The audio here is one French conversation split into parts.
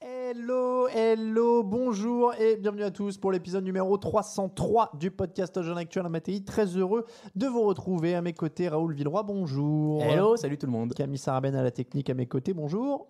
Hello, hello, bonjour et bienvenue à tous pour l'épisode numéro 303 du podcast Jeune Actuel à Matéi. Très heureux de vous retrouver à mes côtés. Raoul Villeroy, bonjour. Hello, salut tout le monde. Camille Sarabène à la technique à mes côtés, bonjour.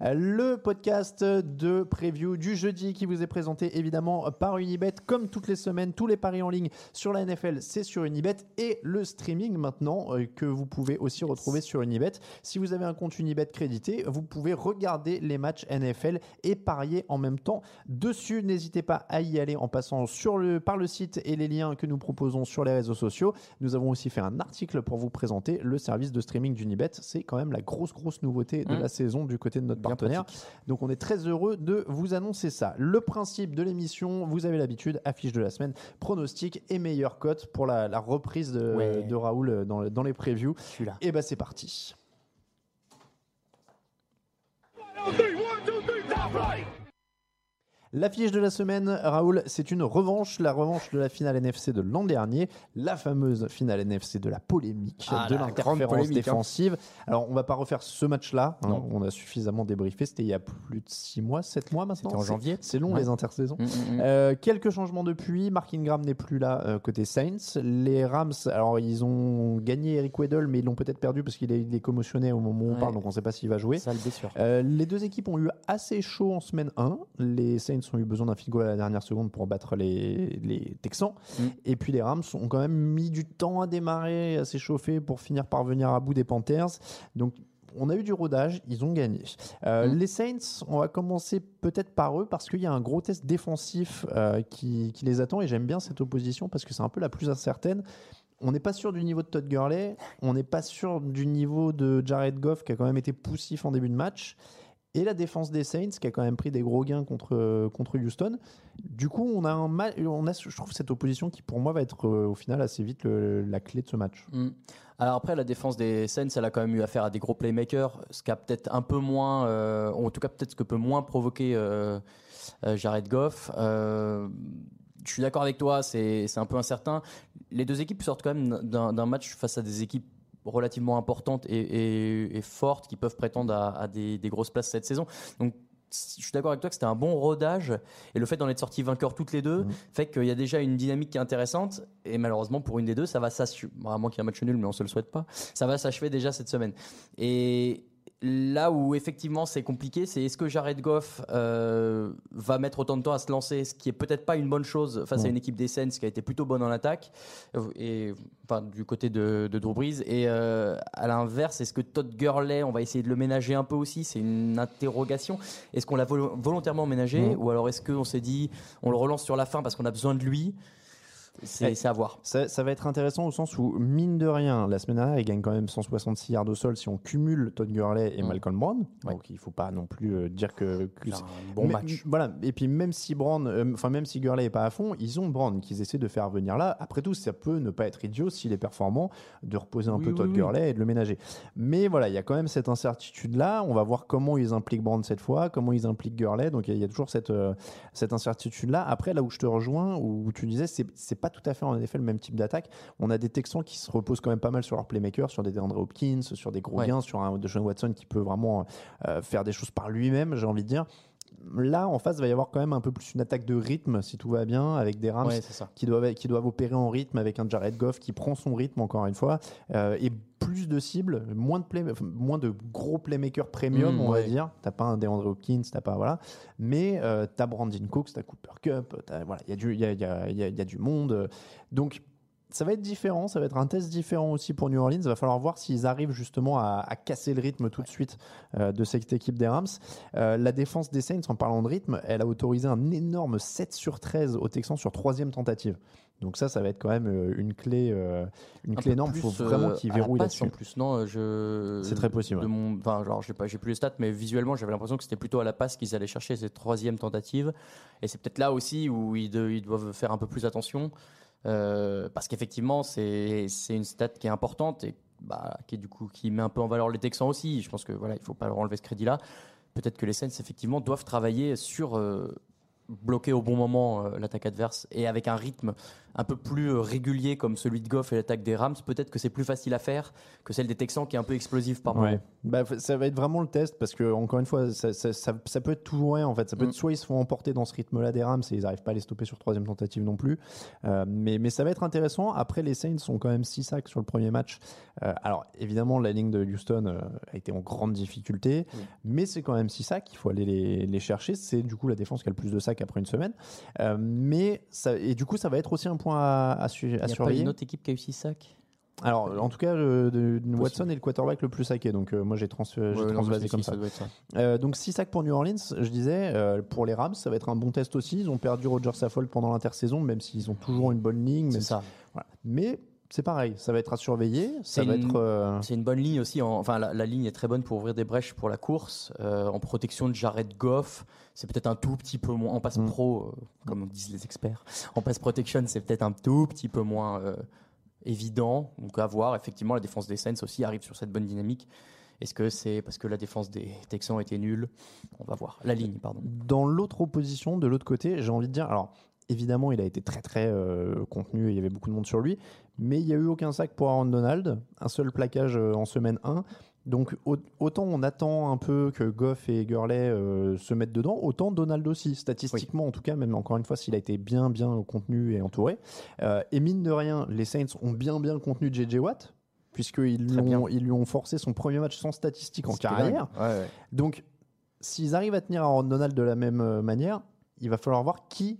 Le podcast de preview du jeudi qui vous est présenté évidemment par Unibet. Comme toutes les semaines, tous les paris en ligne sur la NFL, c'est sur Unibet. Et le streaming maintenant euh, que vous pouvez aussi retrouver sur Unibet. Si vous avez un compte Unibet crédité, vous pouvez regarder les matchs NFL et parier en même temps dessus. N'hésitez pas à y aller en passant sur le, par le site et les liens que nous proposons sur les réseaux sociaux. Nous avons aussi fait un article pour vous présenter le service de streaming d'Unibet. C'est quand même la grosse, grosse nouveauté de Mmh. la saison du côté de notre Bien partenaire. pratique. Donc on est très heureux de vous annoncer ça. Le principe de l'émission, vous avez l'habitude, affiche de la semaine, pronostic et meilleure cote pour la, la reprise de, Ouais. de Raoul dans, dans les previews. Là. Et bah c'est parti. L'affiche de la semaine, Raoul, c'est une revanche, la revanche de la finale NFC de l'an dernier, la fameuse finale NFC de la polémique, Ah, de l'interférence hein. défensive. Alors, on va pas refaire ce match-là, hein, on a suffisamment débriefé, c'était il y a plus de 6 mois, 7 mois maintenant. C'était en janvier. C'est long Ouais. les intersaisons. Mm, mm, mm. Euh, quelques changements depuis. Mark Ingram n'est plus là euh, côté Saints. Les Rams, alors ils ont gagné Eric Weddle, mais ils l'ont peut-être perdu parce qu'il est, est commotionné au moment où on parle, donc on ne sait pas s'il va jouer. Sale blessure. Euh, les deux équipes ont eu assez chaud en semaine 1. Les Saints ont eu besoin d'un field goal à la dernière seconde pour battre les, les Texans. Mm. Et puis les Rams ont quand même mis du temps à démarrer, à s'échauffer pour finir par venir à bout des Panthers. Donc on a eu du rodage, ils ont gagné. Euh, Mm. Les Saints, on va commencer peut-être par eux parce qu'il y a un gros test défensif euh, qui, qui les attend et j'aime bien cette opposition parce que c'est un peu la plus incertaine. On n'est pas sûr du niveau de Todd Gurley, on n'est pas sûr du niveau de Jared Goff qui a quand même été poussif en début de match. Et la défense des Saints qui a quand même pris des gros gains contre, contre Houston. Du coup, on a, un ma- on a, je trouve, cette opposition qui pour moi va être euh, au final assez vite la clé de ce match. Mm. Alors après, la défense des Saints, elle a quand même eu affaire à des gros playmakers, ce qui a peut-être un peu moins, euh, en tout cas peut-être ce que peut moins provoquer euh, euh, Jared Goff. Euh, je suis d'accord avec toi, c'est un peu incertain. Les deux équipes sortent quand même d'un match face à des équipes relativement importantes et, et- et fortes qui peuvent prétendre à, à des, des grosses places cette saison. Donc je suis d'accord avec toi que c'était un bon rodage et le fait d'en être sorti vainqueur toutes les deux Mhm. fait qu'il y a déjà une dynamique qui est intéressante et malheureusement pour une des deux ça va s'achever vraiment qu'il y a un match nul mais on se le souhaite pas ça va s'achever déjà cette semaine et là où effectivement c'est compliqué c'est est-ce que Jared Goff euh, va mettre autant de temps à se lancer ce qui est peut-être pas une bonne chose face à une équipe des Saints qui a été plutôt bonne en attaque euh, et enfin du côté de, de Drew Brees. Et euh, à l'inverse est-ce que Todd Gurley on va essayer de le ménager un peu aussi? C'est une interrogation. Est-ce qu'on l'a vol- volontairement ménagé? Ou alors est-ce qu'on s'est dit on le relance sur la fin parce qu'on a besoin de lui? C'est Eh, c'est à voir Ça, ça va être intéressant au sens où, mine de rien, la semaine dernière, il gagne quand même 166 yards au sol si on cumule Todd Gurley et Mm. Malcolm Brown. Ouais. Donc il ne faut pas non plus euh, dire que. que un bon Mais- match Voilà. Et puis même si Brown, euh, enfin même si Gurley est pas à fond, ils ont Brown qu'ils essaient de faire venir là. Après tout, ça peut ne pas être idiot s'il est performant de reposer un Oui, peu oui, Todd oui. Gurley et de le ménager. Mais voilà, il y a quand même cette incertitude là. On va voir comment ils impliquent Brown cette fois, comment ils impliquent Gurley. Donc il y a- il y, a toujours cette euh, cette incertitude là. Après là où je te rejoins, où tu disais c'est pas pas tout à fait en effet le même type d'attaque. On a des Texans qui se reposent quand même pas mal sur leur playmaker, sur des DeAndre Hopkins, sur des gros Ouais. gains, sur un Deshaun Watson qui peut vraiment euh, faire des choses par lui-même, j'ai envie de dire. Là, en face, il va y avoir quand même un peu plus une attaque de rythme, si tout va bien, avec des Rams Ouais, qui doivent, qui doivent opérer en rythme avec un Jared Goff qui prend son rythme encore une fois euh, et plus de cibles, moins de, play, moins de gros playmakers premium, Mm, on va dire. T'as pas un DeAndre Hopkins, t'as pas voilà, mais euh, t'as Brandon Cooks, t'as Cooper Cup, voilà, il y a du, y a, y a- il y a- il y a du monde. Donc ça va être différent, ça va être un test différent aussi pour New Orleans. Il va falloir voir s'ils arrivent justement à, à casser le rythme tout de suite euh, de cette équipe des Rams. Euh, la défense des Saints, en parlant de rythme, elle a autorisé un énorme 7 sur 13 aux Texans sur troisième tentative. Donc ça, ça va être quand même euh, une clé, euh, une Un clé énorme. Il faut vraiment qu'ils verrouillent là-dessus. En plus, non, je. C'est très possible, De mon, enfin, genre, j'ai pas, j'ai plus les stats, mais visuellement, j'avais l'impression que c'était plutôt à la passe qu'ils allaient chercher cette troisième tentative. Et c'est peut-être là aussi où ils, de- ils doivent faire un peu plus attention, euh, parce qu'effectivement, c'est, une stat qui est importante et bah, qui du coup qui met un peu en valeur les Texans aussi. Je pense que voilà, il faut pas leur enlever ce crédit-là. Peut-être que les Saints effectivement doivent travailler sur euh, bloquer au bon moment euh, l'attaque adverse et avec un rythme un peu plus euh, régulier comme celui de Goff et l'attaque des Rams, peut-être que c'est plus facile à faire que celle des Texans qui est un peu explosive par moment. Ouais. Bah, ça va être vraiment le test parce que encore une fois, ça, ça- ça- ça peut être tout ou rien en fait. Ça peut Mm. être soit ils se font emporter dans ce rythme-là des Rams et ils n'arrivent pas à les stopper sur troisième tentative non plus. Euh, mais, mais ça va être intéressant. Après, les Saints ont quand même 6 sacs sur le premier match. Euh, alors évidemment, la ligne de Houston euh, a été en grande difficulté, mais c'est quand même 6 sacs. Il faut aller les, les chercher. C'est du coup la défense qui a le plus de sacs après une semaine. Mais ça, et du coup, ça va être aussi un point à, à, su- à Il n'y a pas surveiller. une autre équipe qui a eu 6 sacs? Alors, en tout cas, le- de- Watson est le quarterback le plus saqué, donc euh, moi j'ai trans, Ouais, non, mais comme ça. Euh, donc 6 sacs pour New Orleans, je disais, euh, pour les Rams, ça va être un bon test aussi. Ils ont perdu Roger Saffold pendant l'intersaison, même s'ils ont toujours une bonne ligne. C'est même ça. si- voilà. Mais c'est pareil, ça va être à surveiller. C'est va une- être. euh, une bonne ligne aussi. en- enfin, la, la ligne est très bonne pour ouvrir des brèches pour la course. Euh, en protection de Jared Goff, c'est peut-être un tout petit peu moins. En passe Mm. pro, euh, comme disent les experts, en passe protection, c'est peut-être un tout petit peu moins évident. Donc à voir. Effectivement, la défense des Saints aussi arrive sur cette bonne dynamique. Est-ce que c'est parce que la défense des Texans était nulle? On va voir. La ligne, pardon. Dans l'autre opposition, de l'autre côté, j'ai envie de dire. Alors, évidemment, il a été très très euh, contenu et il y avait beaucoup de monde sur lui, mais il n'y a eu aucun sac pour Aaron Donald, un seul plaquage euh, en semaine 1. Donc, au- autant on attend un peu que Goff et Gurley euh, se mettent dedans, autant Donald aussi, statistiquement en tout cas, même encore une fois, s'il a été bien bien contenu et entouré. Euh, et mine de rien, les Saints ont bien bien contenu JJ Watt, puisqu'ils ils lui ont forcé son premier match sans statistiques en carrière. dingue. Ouais, ouais. Donc, s'ils arrivent à tenir Aaron Donald de la même manière, il va falloir voir qui,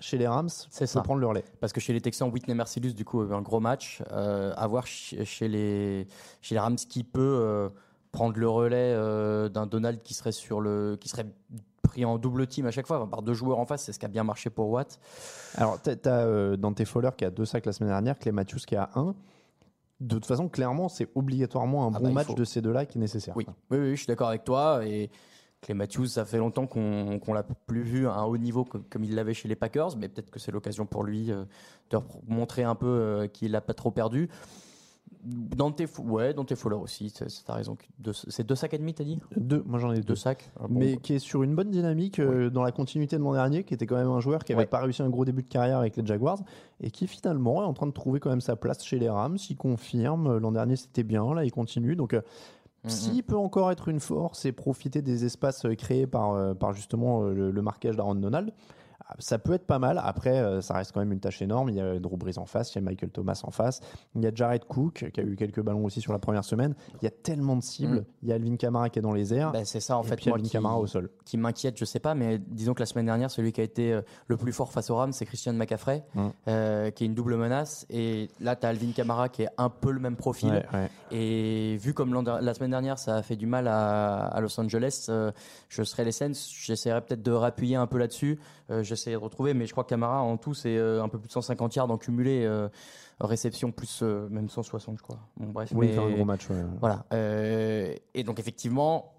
chez les Rams, C'est ça. prendre le relais. Parce que chez les Texans, Whitney Mercilus, du coup, a eu un gros match. Euh, à voir ch- chez les, chez les Rams qui peut euh, prendre le relais euh, d'un Donald qui serait, sur le, qui serait pris en double team à chaque fois, enfin, par deux joueurs en face. C'est ce qui a bien marché pour Watt. Alors, tu as Dante Fowler qui a deux sacs la semaine dernière, Clay Matthews qui a un. De toute façon, clairement, c'est obligatoirement un Ah bon bah, match de ces deux-là qui est nécessaire. Oui, oui, oui, je suis d'accord avec toi. Et Clay Matthews, ça fait longtemps qu'on qu'on l'a plus vu à un haut niveau comme, comme il l'avait chez les Packers, mais peut-être que c'est l'occasion pour lui euh, de montrer un peu euh, qu'il n'a pas trop perdu. Dante, Fo- ouais, Dante Fowler aussi, t'as t'as raison. C'est deux sacs et demi, t'as dit? Deux, moi j'en ai deux. Deux sacs Ah bon, mais bah. qui est sur une bonne dynamique euh, dans la continuité de l'an dernier, qui était quand même un joueur qui n'avait Ouais. pas réussi un gros début de carrière avec les Jaguars et qui finalement est en train de trouver quand même sa place chez les Rams. Il confirme, l'an dernier c'était bien, là il continue. Donc s'il peut encore être une force et profiter des espaces euh, créés par, euh, par justement euh, le, le marquage d'Aaron Donald, ça peut être pas mal. Après, euh, ça reste quand même une tâche énorme. Il y a Drew Brees en face, il y a Michael Thomas en face, il y a Jared Cook qui a eu quelques ballons aussi sur la première semaine. Il y a tellement de cibles. Mm. Il y a Alvin Kamara qui est dans les airs. Bah, c'est ça en et fait puis moi Alvin qui, Kamara au sol. qui m'inquiète, je sais pas, mais disons que la semaine dernière, celui qui a été euh, le plus fort face au Rams, c'est Christian McCaffrey, Mm. euh, qui est une double menace. Et là, tu as Alvin Kamara qui est un peu le même profil. Ouais, ouais. Et vu comme la semaine dernière, ça a fait du mal à, à Los Angeles, euh, je serais les Saints, j'essaierais peut-être de rappuyer un peu là-dessus. Euh, J'essaierai de retrouver, mais je crois que Camara en tout, c'est euh, un peu plus de 150 yards en cumulé, euh, réception plus euh, même 160, je crois. Bon, bref, Oui, mais- un gros match. ouais. voilà. Euh, et donc effectivement,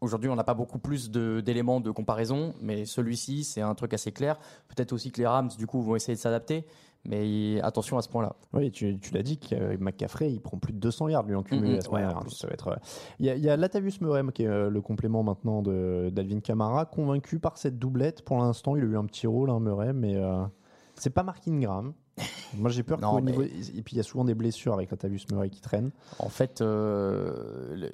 aujourd'hui, on n'a pas beaucoup plus de- d'éléments de, comparaison, mais celui-ci, c'est un truc assez clair. Peut-être aussi que les Rams, du coup, vont essayer de s'adapter, mais attention à ce point-là. Oui, tu, tu l'as dit, que McCaffrey, il prend plus de 200 yards lui en cumulé ouais, en dernière. plus. Ça va être, euh, Il y a, il y a Latavius Murray qui est euh, le complément maintenant de- d'Alvin Kamara, convaincu par cette doublette. Pour l'instant, il a eu un petit rôle, hein, Murray, mais euh, c'est pas Mark Ingram. Moi, j'ai peur qu'au mais- niveau. Et puis, il y a souvent des blessures avec Latavius Murray qui traîne. En fait, euh,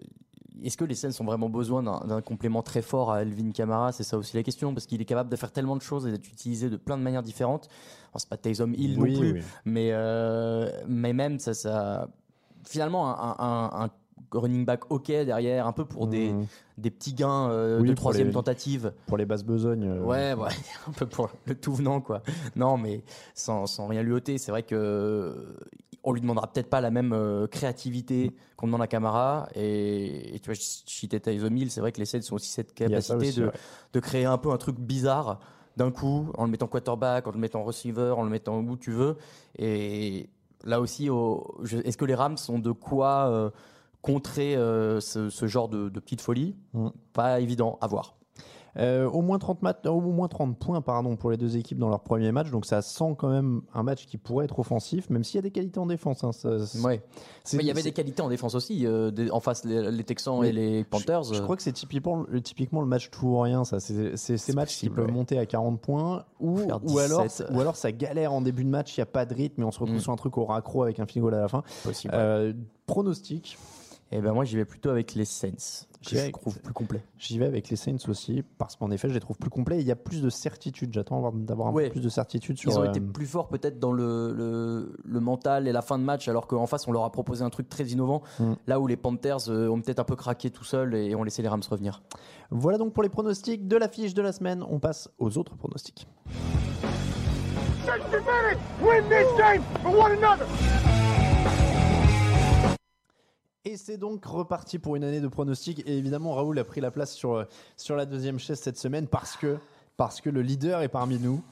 est-ce que les Saints ont vraiment besoin d'un complément très fort à Elvin Kamara? C'est ça aussi la question, parce qu'il est capable de faire tellement de choses et d'être utilisé de plein de manières différentes. Alors, c'est pas Taysom Hill Oui, non plus, oui. mais euh, mais même ça, ça finalement un, un- un running back ok derrière, un peu pour des, Mmh. des petits gains euh, Oui, de troisième les- tentative. Pour les basses besognes. euh, Ouais, ouais, un peu pour le tout venant, quoi. Non, mais sans, sans rien lui ôter, c'est vrai que on lui demandera peut-être pas la même euh, créativité qu'on demande à Camara. Et, et tu vois, citais Tyson Hill, c'est vrai que les Saints ont aussi cette capacité aussi, de, ouais. de créer un peu un truc bizarre d'un coup, en le mettant quarterback, en le mettant receiver, en le mettant où tu veux. Et là aussi, est-ce que les Rams ont de quoi euh, contrer euh, ce, ce genre de, de petite folie? Mm. Pas évident à voir. Euh, au, moins 30 mat- au moins 30 points pardon, pour les deux équipes dans leur premier match. Donc, ça sent quand même un match qui pourrait être offensif, même s'il y a des qualités en défense. hein, ça- c'est- Ouais. c'est- Mais il y avait c'est- des qualités en défense aussi. euh, des- en face, les, les Texans et les Panthers. Je, je euh, crois que c'est typiquement, le- typiquement le match tout ou rien. Ça, c'est c'est ces matchs qui peuvent ouais. monter à 40 points ou, ou alors 17. ou alors ça galère en début de match. Il n'y a pas de rythme et on se retrouve Mm. sur un truc au raccro avec un goal à la fin. possible. Euh, pronostic. Et ben moi, j'y vais plutôt avec les Saints. J'y Que vais je avec- trouve plus complet. J'y vais avec les Saints aussi parce qu'en effet, je les trouve plus complets. et Il y a plus de certitude. J'attends avoir- d'avoir un Ouais. peu plus de certitude sur. Ils ont euh, été plus forts peut-être dans le, le, le mental et la fin de match, alors qu'en face, on leur a proposé un truc très innovant. Mm. Là où les Panthers euh, ont peut-être un peu craqué tout seuls et ont laissé les Rams revenir. Voilà donc pour les pronostics de la fiche de la semaine. On passe aux autres pronostics. Et c'est donc reparti pour une année de pronostics. Et évidemment, Raoul a pris la place sur, euh, sur la deuxième chaise cette semaine parce que, parce que le leader est parmi nous.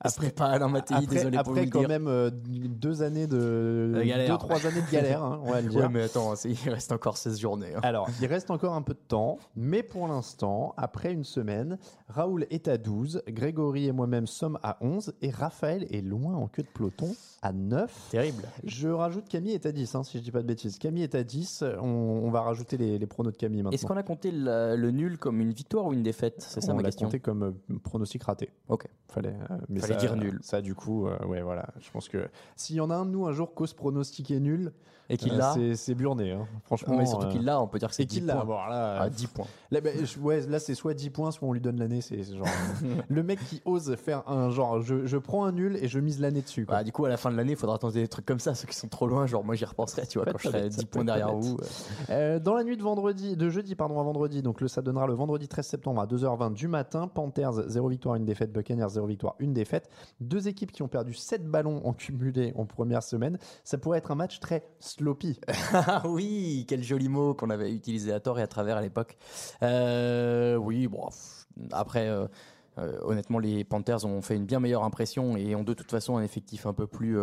Après pas Alain Mattei, après, désolé pour après quand le dire. même euh, deux années de, De galère. deux trois années de galère, hein, on va le dire. Ouais, mais attends, il reste encore 16 journées. hein. Alors, il reste encore un peu de temps, mais pour l'instant, après une semaine, Raoul est à 12, Grégory et moi-même sommes à 11, et Raphaël est loin en queue de peloton à 9. Terrible. Je rajoute Camille est à 10, hein, si je dis pas de bêtises. Camille est à 10, on, on va rajouter les, les pronos de Camille maintenant. Est-ce qu'on a compté la- le nul comme une victoire ou une défaite? C'est ça on ma l'a question. compté comme euh, pronostic raté. Ok. Fallait, euh, mais Fallait ça- dire nul. Ça, du coup, euh, ouais, voilà. Je pense que s'il y en a un de nous un jour cause pronostiqué nul, Et qu'il euh, l'a. c'est- burné. hein. Franchement. Mais surtout euh, qu'il l'a, on peut dire que c'est Et qu'il 10 l'a. points. Bon, là, Ah, 10 points. Là, bah, je- ouais, là c'est soit 10 points, soit on lui donne l'année. C'est genre. le mec qui ose faire un genre, je, je prends un nul et je mise l'année dessus. Quoi. Bah, du coup, à la fin de l'année, il faudra tenter des trucs comme ça, ceux qui sont trop loin. Genre, moi, j'y repenserai, tu vois, quand je serai bête, ça 10 peut points derrière vous. Euh, dans la nuit de vendredi, de jeudi pardon à vendredi, donc le, ça donnera le vendredi 13 septembre à 2h20 du matin. Panthers 0 victoire 1 défaite, Buccaneers 0 victoire 1 défaite. Deux équipes qui ont perdu 7 ballons en cumulé en première semaine. Ça pourrait être un match très sloppy. Ah oui, quel joli mot qu'on avait utilisé à tort et à travers à l'époque. Euh, oui, bon, après, euh, euh, honnêtement, les Panthers ont fait une bien meilleure impression et ont de toute façon un effectif un peu plus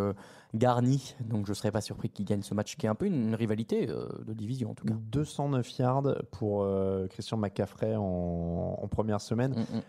garni. Donc je ne serais pas surpris qu'ils gagnent ce match qui est un peu une rivalité de division en tout cas. 209 yards pour Christian McCaffrey en, en première semaine. Mm, mm.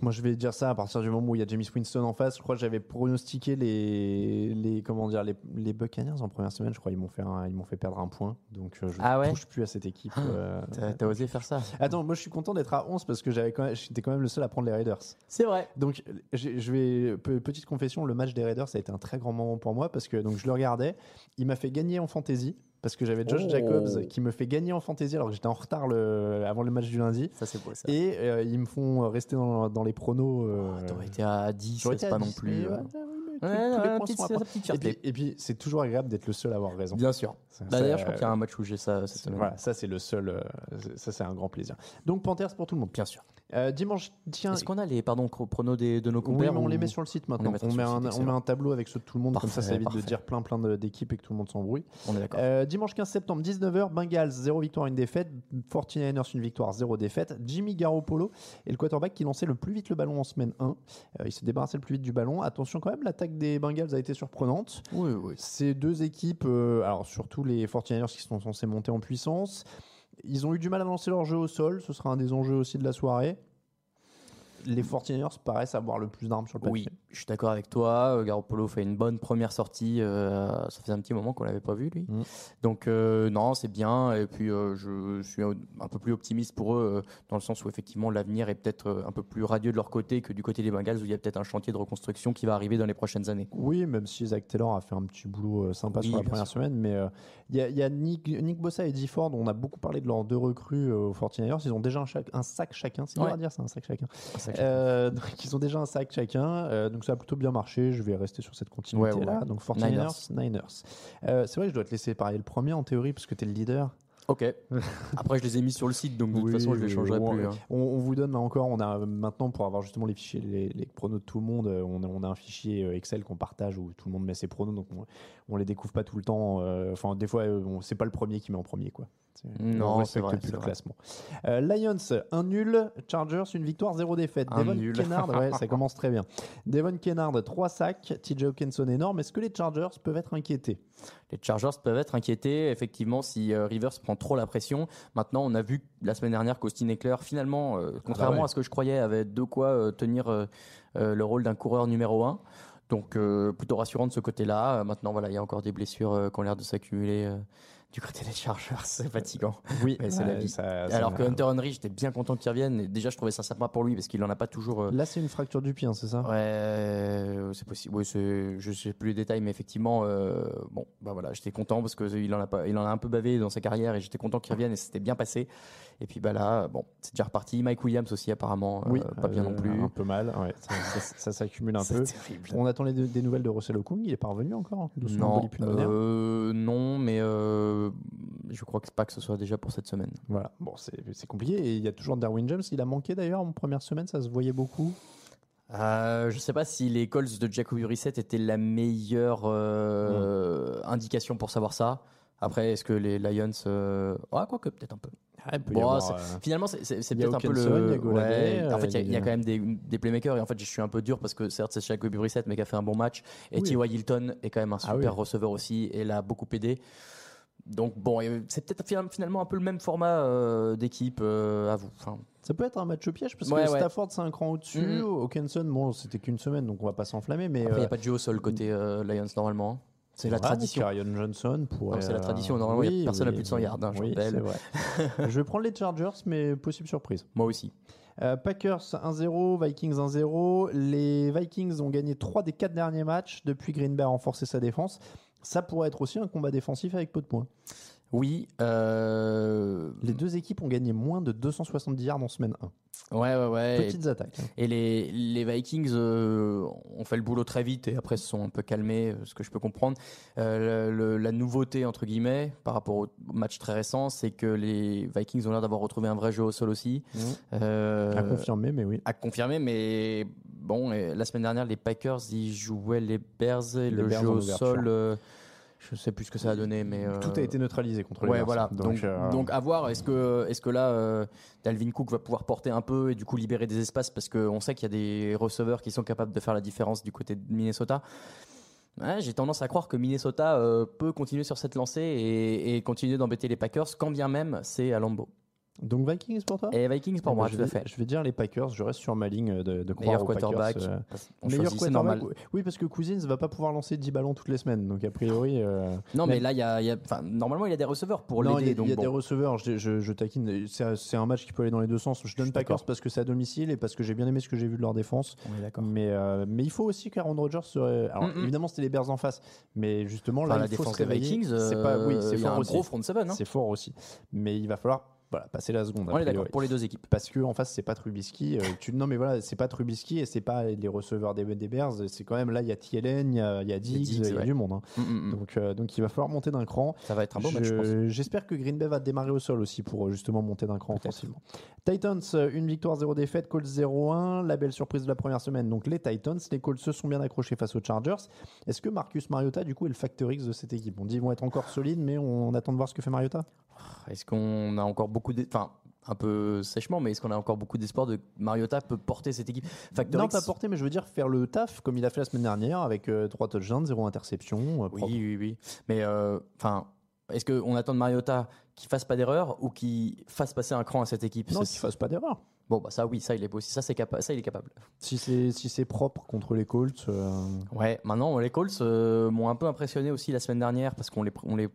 Moi, je vais dire ça à partir du moment où il y a James Winston en face. Je crois que j'avais pronostiqué les, les, comment dire, les, les Buccaneers en première semaine. Je crois qu'ils m'ont fait, un- ils m'ont fait perdre un point. Donc, euh, je Ah ne ouais touche plus à cette équipe. euh. T'as t'as osé faire ça Attends, moi, je suis content d'être à 11 parce que j'avais quand même, j'étais quand même le seul à prendre les Raiders. C'est vrai. Donc, j'ai- je vais, pe- petite confession, le match des Raiders, ça a été un très grand moment pour moi parce que donc, je le regardais. Il m'a fait gagner en fantasy parce que j'avais Josh Oh. Jacobs qui me fait gagner en fantasy alors que j'étais en retard le, avant le match du lundi. Ça, c'est beau ça. Et euh, ils me font rester dans, dans les pronos. euh, Oh, T'aurais été à 10, j'aurais c'est pas 10, non plus. mais ouais, ouais, Ouais, tous les points petite- sont Et puis, c'est toujours agréable d'être le seul à avoir raison. Bien sûr. Bah, D'ailleurs, je crois qu'il y a un match où j'ai ça cette semaine. Voilà, ça c'est le seul. euh, ça c'est un grand plaisir. Donc Panthers pour tout le monde. Bien sûr. Euh, dimanche, tiens. Est-ce qu'on a les pardon, pronos des, de nos Oui, compères mais on ou- les met sur le site maintenant. On met un, site, on met excellent. un tableau avec ceux de tout le monde, comme ça ça Parfait, évite de dire plein plein d'équipes et que tout le monde s'embrouille. On est d'accord. Euh, dimanche 15 septembre, 19h, Bengals, 0 victoire, 1 défaite. 49ers, 1 victoire, 0 défaite. Jimmy Garoppolo est le quarterback qui lançait le plus vite le ballon en semaine 1. Euh, il s'est débarrassé le plus vite du ballon. Attention quand même, l'attaque des Bengals a été surprenante. Oui, oui. Ces deux équipes, euh, alors surtout les 49ers qui sont censés monter en puissance, ils ont eu du mal à lancer leur jeu au sol. Ce sera un des enjeux aussi de la soirée. Les 49ers paraissent avoir le plus d'armes sur le papier. Oui. je suis d'accord avec toi. Garoppolo fait une bonne première sortie. euh, ça faisait un petit moment qu'on l'avait pas vu lui. Mm. Donc euh, non, c'est bien. Et puis euh, je suis un peu plus optimiste pour eux euh, dans le sens où effectivement l'avenir est peut-être euh, un peu plus radieux de leur côté que du côté des Bengals où il y a peut-être un chantier de reconstruction qui va arriver dans les prochaines années. Oui, même si Zach Taylor a fait un petit boulot euh, sympa Oui, sur la première sûr. semaine, mais euh, il y a, il y a Nick, Nick Bossa et Dee Ford, on a beaucoup parlé de leurs deux recrues euh, aux 49ers, ils ont déjà un, sac chacun, c'est dur Ouais. à dire, c'est un sac chacun. Euh, donc ils ont déjà un sac chacun, euh, donc ça a plutôt bien marché, je vais rester sur cette continuité-là. Ouais, ouais. Donc 49ers, Niners. Euh, c'est vrai que je dois te laisser parler le premier en théorie, parce que tu es le leader. Ok. Après, je les ai mis sur le site, donc de toute façon, je les changerai on, plus. hein. On, on vous donne là encore, on a maintenant pour avoir justement les fichiers, les, les pronos de tout le monde, on a, on a un fichier Excel qu'on partage où tout le monde met ses pronos, donc on, les découvre pas tout le temps. Enfin, des fois, c'est pas le premier qui met en premier, quoi. Non, on c'est vrai, plus c'est le classement. Euh, Lions, un nul. Chargers, une victoire, zéro défaite. Un Devon nul. Kennard, ouais, ça commence très bien. Devon Kennard, trois sacs. TJ Hawkinson énorme. Est-ce que les Chargers peuvent être inquiétés? Les Chargers peuvent être inquiétés, effectivement, si euh, Rivers prend trop la pression. Maintenant, on a vu la semaine dernière qu'Austin Eckler, finalement, euh, contrairement ouais. à ce que je croyais, avait de quoi tenir le rôle d'un coureur numéro un. Donc, plutôt rassurant de ce côté-là. Maintenant, voilà, il y a encore des blessures qui ont l'air de s'accumuler du côté des Chargers. C'est fatigant. Oui, Mais c'est la vie. Alors que Hunter Henry, j'étais bien content qu'il revienne. Et déjà, je trouvais ça sympa pour lui parce qu'il en a pas toujours. euh, Là, c'est une fracture du pied, hein, c'est ça? Ouais, euh, c'est possible. Oui, je sais plus les détails, mais effectivement, euh, bon, bah voilà, j'étais content parce que il en a pas, il en a un peu bavé dans sa carrière et j'étais content qu'il revienne et c'était bien passé. Et puis bah là, bon, c'est déjà reparti. Mike Williams aussi apparemment, euh, Oui, pas bien euh, non plus. Un peu mal, ouais, ça, ça- ça s'accumule un peu. terrible. On attend les- des nouvelles de Russell Okung, il est pas revenu encore hein, Non, euh, non, mais euh, je crois que pas que ce soit déjà pour cette semaine. Voilà, bon, c'est compliqué. Et il y a toujours Darwin James, il a manqué d'ailleurs en première semaine, ça se voyait beaucoup. Euh, je sais pas si les Colts de Jacoby Brissett étaient la meilleure euh, indication pour savoir ça. Après, est-ce que les Lions, euh... ouais, quoique peut-être un peu. Y Bon, avoir, euh, Finalement, c'est- peut-être un peu le. Ouais, en fait, il y a- euh, il y, a quand même des, des playmakers et en fait, je suis un peu dur parce que certes, c'est Jacoby Brissett, mais qui a fait un bon match. Et Oui. T.Y. Hilton est quand même un Ah super oui. receveur aussi et l'a beaucoup aidé. Donc bon, c'est peut-être fin- finalement un peu le même format euh, d'équipe euh, à vous. Enfin, Ça peut être un match piège parce Ouais, que ouais. Stafford c'est un cran au-dessus. Mhm. Hawkinson, bon, c'était qu'une semaine donc on va pas s'enflammer. Mais il n'y euh, a pas de jeu au sol côté Lions normalement. C'est la tradition. Johnson c'est la tradition, normalement, a personne à plus de 100 yards, hein, oui, c'est vrai. je vais prendre les Chargers, mais possible surprise. Moi aussi. Euh, Packers 1-0, Vikings 1-0. Les Vikings ont gagné 3 des 4 derniers matchs depuis Green Bay a renforcé sa défense. Ça pourrait être aussi un combat défensif avec peu de points. Oui. euh, Les deux équipes ont gagné moins de 270 yards en semaine 1. Ouais, ouais, ouais. Petites attaques. hein. Et les, les Vikings euh, ont fait le boulot très vite et après se sont un peu calmés, euh, ce que je peux comprendre. Euh, le- la nouveauté, entre guillemets, par rapport au match très récent, c'est que les Vikings ont l'air d'avoir retrouvé un vrai jeu au sol aussi. Euh, À confirmer, mais oui. à confirmer, mais bon, et la semaine dernière, les Packers, ils jouaient les Bears et le Bears jeu au sol, je sais plus ce que ça a donné, mais. euh, Tout a été neutralisé contre les Ouais, Bears. voilà. Donc, euh, donc à voir. Est-ce que, est-ce que là, euh, Dalvin Cook va pouvoir porter un peu et du coup libérer des espaces parce qu'on sait qu'il y a des receveurs qui sont capables de faire la différence du côté de Minnesota. Ouais, J'ai tendance à croire que Minnesota peut continuer sur cette lancée et, et continuer d'embêter les Packers, quand bien même c'est à Lambeau. Donc Vikings pour toi? Et Vikings pour Eh moi, ben, je tout à vais, fait. Je vais dire les Packers, je reste sur ma ligne de, de croire Meilleur aux quarterback. Packers. euh, On meilleur quarterback, normal. oui, parce que Cousins va pas pouvoir lancer 10 ballons toutes les semaines. Donc a priori. euh, Non, mais même- là, il y a, y a- normalement, il y a des receveurs pour Non, il y l'aider. a, y a bon. des receveurs, je, je- je taquine. C'est un match qui peut aller dans les deux sens. Je donne Packers parce que c'est à domicile et parce que j'ai bien aimé ce que j'ai vu de leur défense. Mais, euh, mais il faut aussi qu'Aaron Rodgers serait. Alors Mm, mm. évidemment, c'était les Bears en face. Mais justement, Enfin, là, la il faut défense se des réveiller. Vikings, C'est pas, oui, euh, c'est fort aussi. gros front seven. Hein. C'est fort aussi. Mais il va falloir voilà, passer la seconde. On est priori. d'accord pour les deux équipes. Parce que en face, c'est pas Trubisky. euh, tu, non, mais voilà, c'est pas Trubisky et c'est pas les receveurs des, des Bears. C'est quand même là, il y a TLN, il y a, y a Diggs, il y a, ouais. du monde. hein. Mm, mm, mm. Donc, euh, donc il va falloir monter d'un cran. Ça va être un beau match, J'espère que Green Bay va démarrer au sol aussi pour euh, justement monter d'un cran offensivement. Titans, une victoire, zéro défaite. Colts 0-1. La belle surprise de la première semaine. Donc les Titans, les Colts se sont bien accrochés face aux Chargers. Est-ce que Marcus Mariota, du coup, est le facteur X de cette équipe? On dit qu'ils vont être encore solides, mais on attend de voir ce que fait Mariota? Est-ce qu'on a encore beaucoup de... Enfin, un peu sèchement, mais est-ce qu'on a encore beaucoup d'espoir de Mariota peut porter cette équipe Factor non, X, pas porté, mais je veux dire faire le taf comme il a fait la semaine dernière avec 3 touchdowns, 0 interception. euh, Oui, oui, oui. Mais euh, enfin, est-ce qu'on attend de Mariota qu'il fasse pas d'erreur ou qu'il fasse passer un cran à cette équipe Non, qu'il fasse pas d'erreur. Bon, bah ça, oui, ça, il est aussi. Ça, c'est capa- ça, il est capable. Si c'est si c'est propre contre les Colts, euh, Ouais, maintenant, les Colts euh, m'ont un peu impressionné aussi la semaine dernière parce qu'on les, on les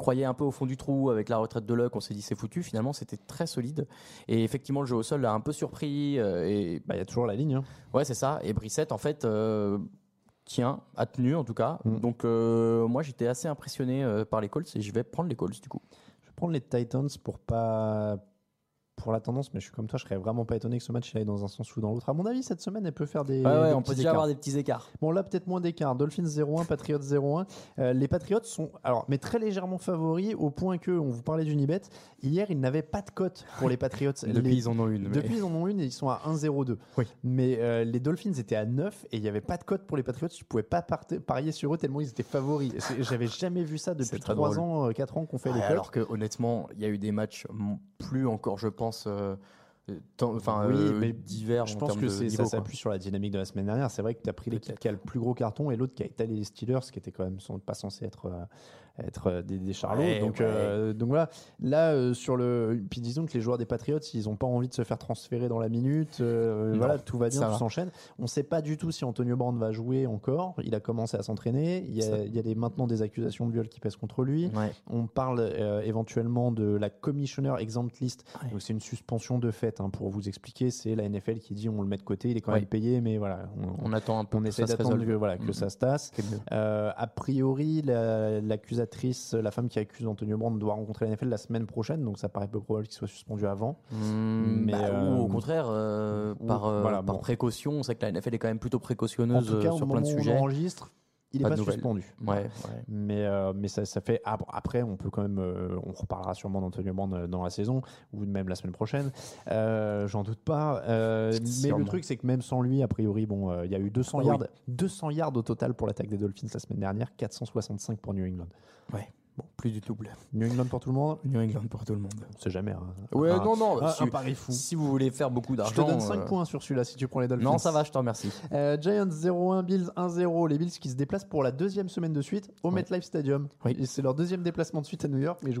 croyait un peu au fond du trou avec la retraite de Luck. On s'est dit c'est foutu. Finalement, c'était très solide. Et effectivement, le jeu au sol l'a un peu surpris. euh, et bah, il y a toujours la ligne. hein. ouais, c'est ça. Et Brissette, en fait, euh, tient, a tenu en tout cas. Mm. Donc, euh, moi, j'étais assez impressionné par les Colts et je vais prendre les Colts du coup. Je vais prendre les Titans pour pas pour la tendance, mais je suis comme toi, je serais vraiment pas étonné que ce match il aille dans un sens ou dans l'autre. À mon avis, cette semaine, elle peut faire des. Ouais, ouais, des on petits peut déjà écarts. avoir des petits écarts. Bon, là, peut-être moins d'écart. Dolphins 0-1, Patriots 0-1. Euh, les Patriots sont, alors, mais très légèrement favoris au point que, on vous parlait d'Unibet, hier, ils n'avaient pas de cote pour les Patriots. Depuis, Les- ils en ont une. mais- Depuis, ils en ont une et ils sont à 1-0-2. Oui. Mais euh, les Dolphins étaient à 9 et il n'y avait pas de cote pour les Patriots. Tu pouvais pas parier sur eux tellement ils étaient favoris. J'avais jamais vu ça depuis très 3 drôle. ans, euh, 4 ans qu'on fait Ouais, les cotes. alors que honnêtement, il y a eu des matchs plus encore, je pense, euh, euh, enfin Oui, euh, mais divers. Je en pense que de ça s'appuie sur la dynamique de la semaine dernière. C'est vrai que tu as pris l'équipe qui a le plus gros carton et l'autre qui a étalé les Steelers, qui était quand même sont pas censé être, euh, être euh, des, des charlots. Ouais, donc, ouais. euh, donc voilà. Là, euh, sur le. Puis disons que les joueurs des Patriots, ils n'ont pas envie de se faire transférer dans la minute. euh, Non, voilà, tout va bien, tout s'enchaîne. On ne sait pas du tout si Antonio Brown va jouer encore. Il a commencé à s'entraîner. Il y Ça- a, il y a des, maintenant des accusations de viol qui pèsent contre lui. Ouais. On parle éventuellement de la Commissioner Exempt List. Donc c'est une suspension de fait. hein, pour vous expliquer, c'est la NFL qui dit on le met de côté. Il est quand même payé, mais voilà. On, On attend un peu on essaie d'attendre que, voilà, que ça se tasse. A priori, la- l'accusatrice, la, femme qui accuse Antonio Brown doit rencontrer la NFL la semaine prochaine, donc ça paraît peu probable qu'il soit suspendu avant. Hmm, Mais, bah, euh, ou au contraire, euh, ou- par, euh, voilà, par bon. précaution, on sait que la NFL est quand même plutôt En précautionneuse tout cas, euh, au sur moment plein de on sujets. enregistre, il n'est Pas pas, suspendu. Ouais, ouais. Mais, euh, mais ça, ça fait. Après, on peut quand même. euh, on reparlera sûrement d'Antonio Brown euh, dans la saison, ou même la semaine prochaine. Euh, J'en doute pas. Mais le truc, c'est que même sans lui, a priori, bon, il y a eu 200 Ah oui. yards, 200 yards au total pour l'attaque des Dolphins la semaine dernière, 465 pour New England. Bon, plus du double. New England pour tout le monde New England pour tout le monde. On sait jamais. hein. Ouais, Un- non, non. un, si, un pari fou. si vous voulez faire beaucoup Je te d'argent. donne 5 euh, points sur celui-là si tu prends les Dolphins. Non, ça va, je te remercie. Euh, Giants 0-1, Bills 1-0. Les Bills qui se déplacent pour la deuxième semaine de suite au. MetLife Stadium. Oui. C'est leur deuxième déplacement de suite à New York. Mais je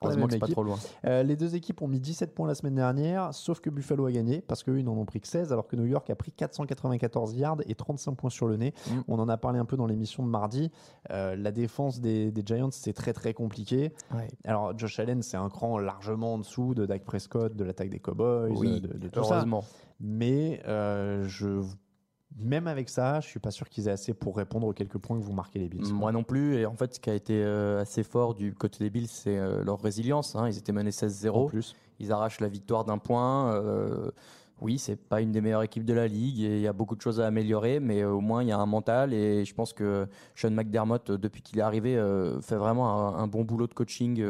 slash work. Heureusement même que c'est pas équipe. trop loin. Euh, les deux équipes ont mis 17 points la semaine dernière, sauf que Buffalo a gagné parce qu'eux, ils n'en ont pris que 16, alors que New York a pris 494 yards et 35 points sur le nez. Mm. On en a parlé un peu dans l'émission de mardi. Euh, la défense des, des Giants, c'est très très compliqué. Ouais. Alors, Josh Allen, c'est un cran largement en dessous de Dak Prescott, de l'attaque des Cowboys, Oui, de, de tout ça. heureusement. Mais euh, je, même avec ça, je suis pas sûr qu'ils aient assez pour répondre aux quelques points que vous marquez les Bills. Moi non plus. Et en fait, ce qui a été euh, assez fort du côté des Bills, c'est euh, leur résilience. hein. Ils étaient menés En 16-0. plus. Ils arrachent la victoire d'un point. euh, oui, c'est pas une des meilleures équipes de la ligue et il y a beaucoup de choses à améliorer, mais euh, au moins il y a un mental et je pense que Sean McDermott, depuis qu'il est arrivé, fait vraiment un, bon boulot de coaching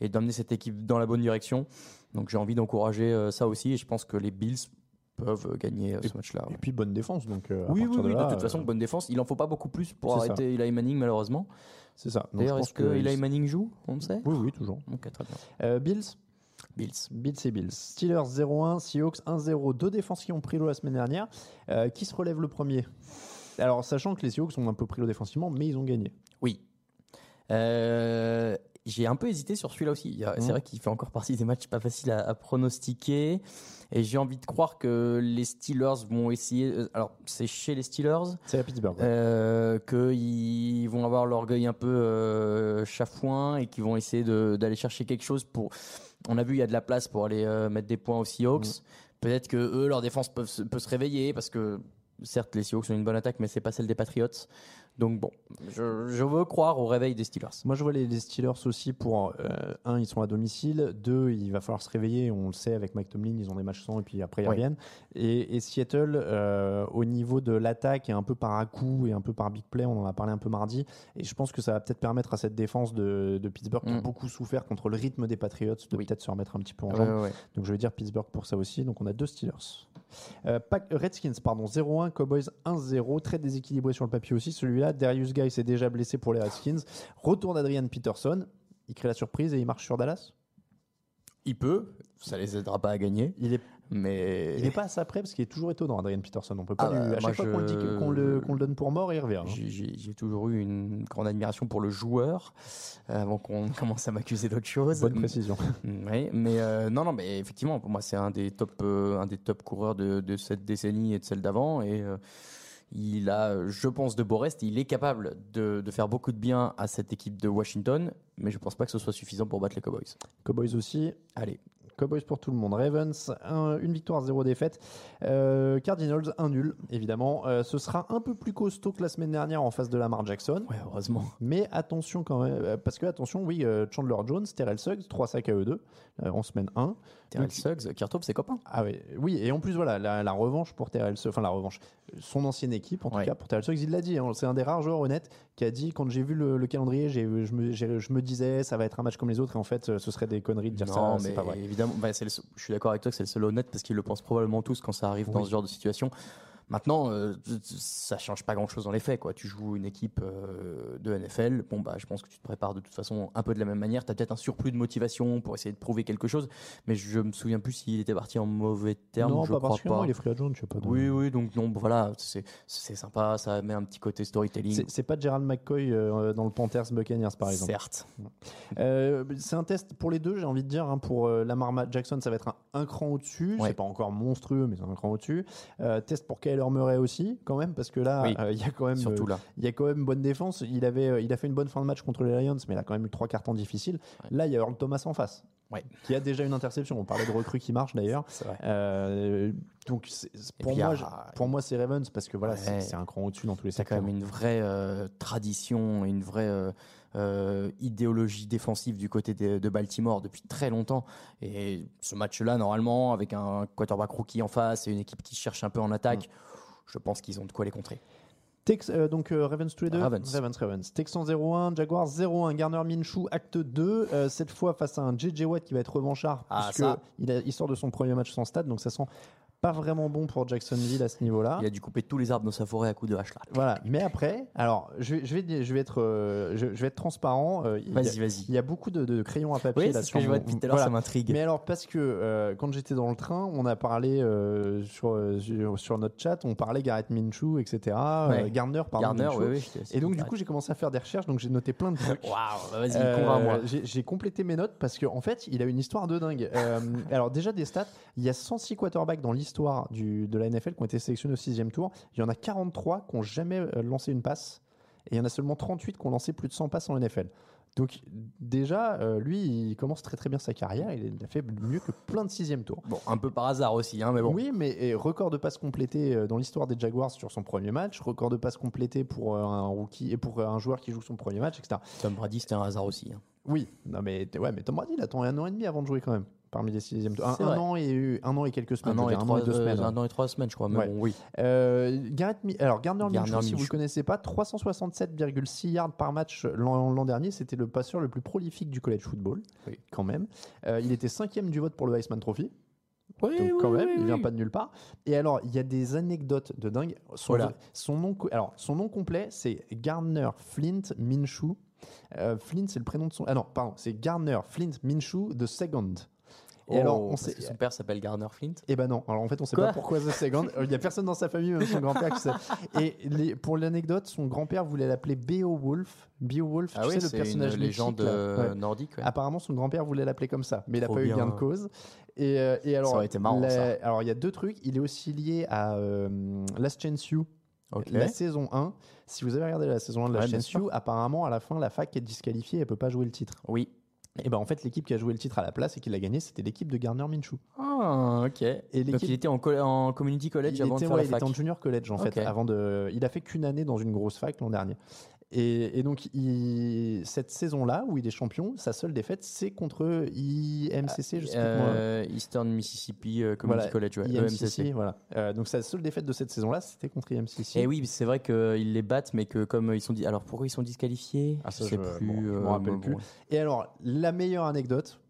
et d'emmener cette équipe dans la bonne direction. Donc j'ai envie d'encourager ça aussi et je pense que les Bills peuvent gagner euh, ce match-là. Et puis bonne défense, donc euh, à Oui, oui, de, de, toute façon, euh, bonne défense. Il en faut pas beaucoup plus pour ça. arrêter Eli Manning, malheureusement. c'est ça. D'ailleurs, est-ce que Eli Manning joue? On le sait? Oui, oui, toujours. Ok, très bien. Euh, Bills? Bills. Bills et Bills. Steelers 0-1, Seahawks 1-0. Deux défenses qui ont pris l'eau la semaine dernière. Euh, qui se relève le premier? Alors, sachant que les Seahawks ont un peu pris l'eau défensivement, mais ils ont gagné. Oui. Euh, j'ai un peu hésité sur celui-là aussi. C'est Mhm. vrai qu'il fait encore partie des matchs pas faciles à, à pronostiquer. Et j'ai envie de croire que les Steelers vont essayer. euh, Alors, c'est chez les Steelers. C'est à Pittsburgh. ouais. Euh, qu'ils vont avoir l'orgueil un peu euh, chafouin et qu'ils vont essayer d'aller chercher quelque chose pour. On a vu, il y a de la place pour aller euh, mettre des points aux Seahawks. Peut-être que eux, leur défense peut, se- peut se réveiller parce que certes, les Seahawks ont une bonne attaque, mais c'est pas celle des Patriots. Donc bon, je, je veux croire au réveil des Steelers. Moi, je vois les, les Steelers aussi pour euh, un, ils sont à domicile. Deux, il va falloir se réveiller. On le sait avec Mike Tomlin, ils ont des matchs sans et puis après ils reviennent. Et, et Seattle, euh, au niveau de l'attaque et un peu par à-coup et un peu par big play, on en a parlé un peu mardi. Et je pense que ça va peut-être permettre à cette défense de, de Pittsburgh qui a Mm. beaucoup souffert contre le rythme des Patriots de Oui. peut-être se remettre un petit peu en Ouais, jambe. ouais, ouais. Donc je vais dire Pittsburgh pour ça aussi. Donc on a deux Steelers. Euh, Redskins, pardon, 0-1, Cowboys 1-0. Très déséquilibré sur le papier aussi. Celui-là, Darius Guy s'est déjà blessé pour les Redskins. Retour d'Adrian Peterson. Il crée la surprise et il marche sur Dallas. Il peut, ça les aidera pas à gagner, Il est, mais il est pas assez après parce qu'il est toujours étonnant, Adrian Peterson. On peut pas Ah bah, lui- à chaque fois qu'on le, dit- qu'on le- qu'on le donne pour mort, il revient. hein. J'ai- J'ai j'ai toujours eu une grande admiration pour le joueur, euh, avant qu'on commence à m'accuser d'autre chose. Bonne précision. Oui, mais euh, non, non, mais effectivement, pour moi, c'est un des top, euh, un des top coureurs de, de cette décennie et de celle d'avant. Et euh, il a, je pense, de beau reste. Il est capable de, de faire beaucoup de bien à cette équipe de Washington, mais je pense pas que ce soit suffisant pour battre les Cowboys. Cowboys aussi. Allez, Cowboys pour tout le monde. Ravens, un- une victoire, zéro défaite. Euh, Cardinals, un nul, évidemment. Euh, ce sera un peu plus costaud que la semaine dernière en face de Lamar Jackson. ouais, heureusement. Mais attention quand même, euh, parce que attention, oui, Chandler Jones, Terrell Suggs, 3 sacs à eux deux euh, en semaine 1. Terrell Suggs, qui retrouve ses copains. Ah oui, oui, et en plus voilà, la, la revanche pour Terrell Suggs, enfin la revanche, son ancienne équipe en tout Ouais. cas pour Terrell Suggs, il l'a dit, hein, c'est un des rares joueurs honnêtes qui a dit quand j'ai vu le, le calendrier, je me, j'ai- je me disais ça va être un match comme les autres et en fait ce serait des conneries de dire non, ça, mais pas vrai. évidemment, bah, c'est le je suis d'accord avec toi que c'est le seul honnête parce qu'ils le pensent probablement tous quand ça arrive dans ce genre de situation. Maintenant, euh, ça change pas grand chose dans les faits. Quoi. Tu joues une équipe euh, de NFL, bon, bah, je pense que tu te prépares de toute façon un peu de la même manière. Tu as peut-être un surplus de motivation pour essayer de prouver quelque chose, mais je me souviens plus s'il était parti en mauvais termes. non, je pas crois pas. il est free agent, je sais pas. de- Oui, oui, donc non, voilà, c'est sympa, ça met un petit côté storytelling. C'est- pas Gerald McCoy euh, dans le Panthers Buccaneers par exemple. Certes. Euh, c'est un test pour les deux, j'ai envie de dire. hein. pour euh, Lamar Ma- Jackson, ça va être un, un cran au-dessus. Ouais. C'est pas encore monstrueux, mais c'est un cran au-dessus. Test pour Kyler Murray aussi, quand même, parce que là, Oui. euh, il y a quand même, Surtout euh, là. il y a quand même bonne défense. Il avait, euh, il a fait une bonne fin de match contre les Lions, mais il a quand même eu trois cartons difficiles. Là, il y a Earl Thomas en face, Ouais. qui a déjà une interception. On parlait de recrues qui marchent d'ailleurs. Euh, donc pour moi, il y a- je- pour moi, c'est Ravens parce que voilà, c'est Ouais. c'est un cran au-dessus dans tous les C'est quand secteurs. même une vraie euh, tradition, une vraie euh, euh, idéologie défensive du côté de, de Baltimore depuis très longtemps. Et ce match-là, normalement, avec un quarterback rookie en face et une équipe qui cherche un peu en attaque, je pense qu'ils ont de quoi les contrer. Tex, euh, donc euh, Ravens tous les deux Ravens. Ravens, Ravens. Texans 0-1, Jaguars 0-1, Garner Minshew acte 2, euh, cette fois face à un JJ Watt qui va être revanchard, Ah, il sort de son premier match sans stade, donc ça sent pas vraiment bon pour Jacksonville à ce niveau-là. Il a dû couper tous les arbres de sa forêt à coups de hache là. Voilà, mais après, alors je, vais- je, vais, je, vais, être, euh, je, je vais être transparent. euh, Vas-y, vas-y. Il y a beaucoup de, de crayons à papier Oui, là c'est ce que je vois depuis tout à l'heure, voilà. ça m'intrigue. Mais alors, parce que euh, quand j'étais dans le train, on a parlé sur, sur, sur notre chat, on parlait Garrett Minshew, etc. Ouais. Garner, pardon. Oui, oui. Et donc, du coup, j'ai commencé à faire des recherches, donc j'ai noté plein de trucs. Waouh, bah vas-y, convainc-moi. j'ai complété mes notes parce qu'en en fait, il a une histoire de dingue. Alors, déjà, des stats il y a 106 quarterbacks dans l'histoire de la NFL qui ont été sélectionnés au sixième tour. Il y en a 43 qui n'ont jamais euh, lancé une passe. Et il y en a seulement 38 qui ont lancé plus de 100 passes en NFL. Donc, déjà, euh, lui, il commence très très bien sa carrière. Il a fait mieux que plein de sixième tours. Bon, un peu par hasard aussi, hein, mais bon. Oui, mais record de passes complétées euh, dans l'histoire des Jaguars sur son premier match, record de passes complétées pour un rookie et pour un joueur qui joue son premier match, etc. Tom Brady, c'était un hasard aussi. hein. Oui, non mais ouais, mais Tom Brady, il attend un an et demi avant de jouer quand même. Parmi les sixièmes. Un, un an et un an et quelques semaines. Un an, et dire, trois, deux semaines. euh, ouais. un an et trois semaines, je crois. Mais Ouais. bon, oui. Euh, Garrett alors Gardner Gardner Minshew, si vous le connaissez pas, 367,6 yards par match l'an dernier. C'était le passeur le plus prolifique du college football, Oui. quand même. Euh, il était cinquième du vote pour le Heisman Trophy. Oui, Donc quand oui, même, oui, il vient pas de nulle part. Et alors, il y a des anecdotes de dingue. Son, Voilà. son nom, alors son nom complet, c'est Gardner Flint Minshew. Euh, Flint, c'est le prénom de son. Ah non, pardon, c'est Gardner Flint Minshew the second. Et alors, Oh, on parce sait. que son père s'appelle Garner Flint. Eh ben non. Alors en fait, on sait Quoi pas pourquoi The Second. Il y a personne dans sa famille, même son grand-père. qui sait. Et les- pour l'anecdote, son grand-père voulait l'appeler Beowulf. Beowulf, Ah tu oui, sais, le personnage une légende euh, Ouais. nordique. ouais. Apparemment, son grand-père voulait l'appeler comme ça, mais il n'a pas eu bien. gain de cause. Et, euh, et alors, aurait été marrant, la- ça. alors il y a deux trucs. Il est aussi lié à euh, Last Chance You, Ok. la saison 1. Si vous avez regardé la saison 1 de Ouais, Last bien Chance. You, apparemment, à la fin, la fac est disqualifiée, elle peut pas jouer le titre. Oui. Et ben en fait, l'équipe qui a joué le titre à la place et qui l'a gagné, c'était l'équipe de Garner Minshew. Ah, ok. Et Donc il était en, community college il avant était, de faire ouais, la il fac. était en junior college en fait. Avant de, il a fait qu'une année dans une grosse fac l'an dernier. Et, et donc il- cette saison-là où il est champion, sa seule défaite c'est contre IMCC, je sais plus comment- Euh, Eastern Mississippi euh, Community Voilà, College, ouais, IMCC, EMCC. voilà. Euh, donc sa seule défaite de cette saison-là, c'était contre IMCC. Et Eh oui, c'est vrai qu'ils les battent, mais que comme ils sont dit, alors pourquoi ils sont disqualifiés? Ah, ça, Je sais je- plus. bon, je euh, rappelle bon, plus. bon. Et alors, la meilleure anecdote,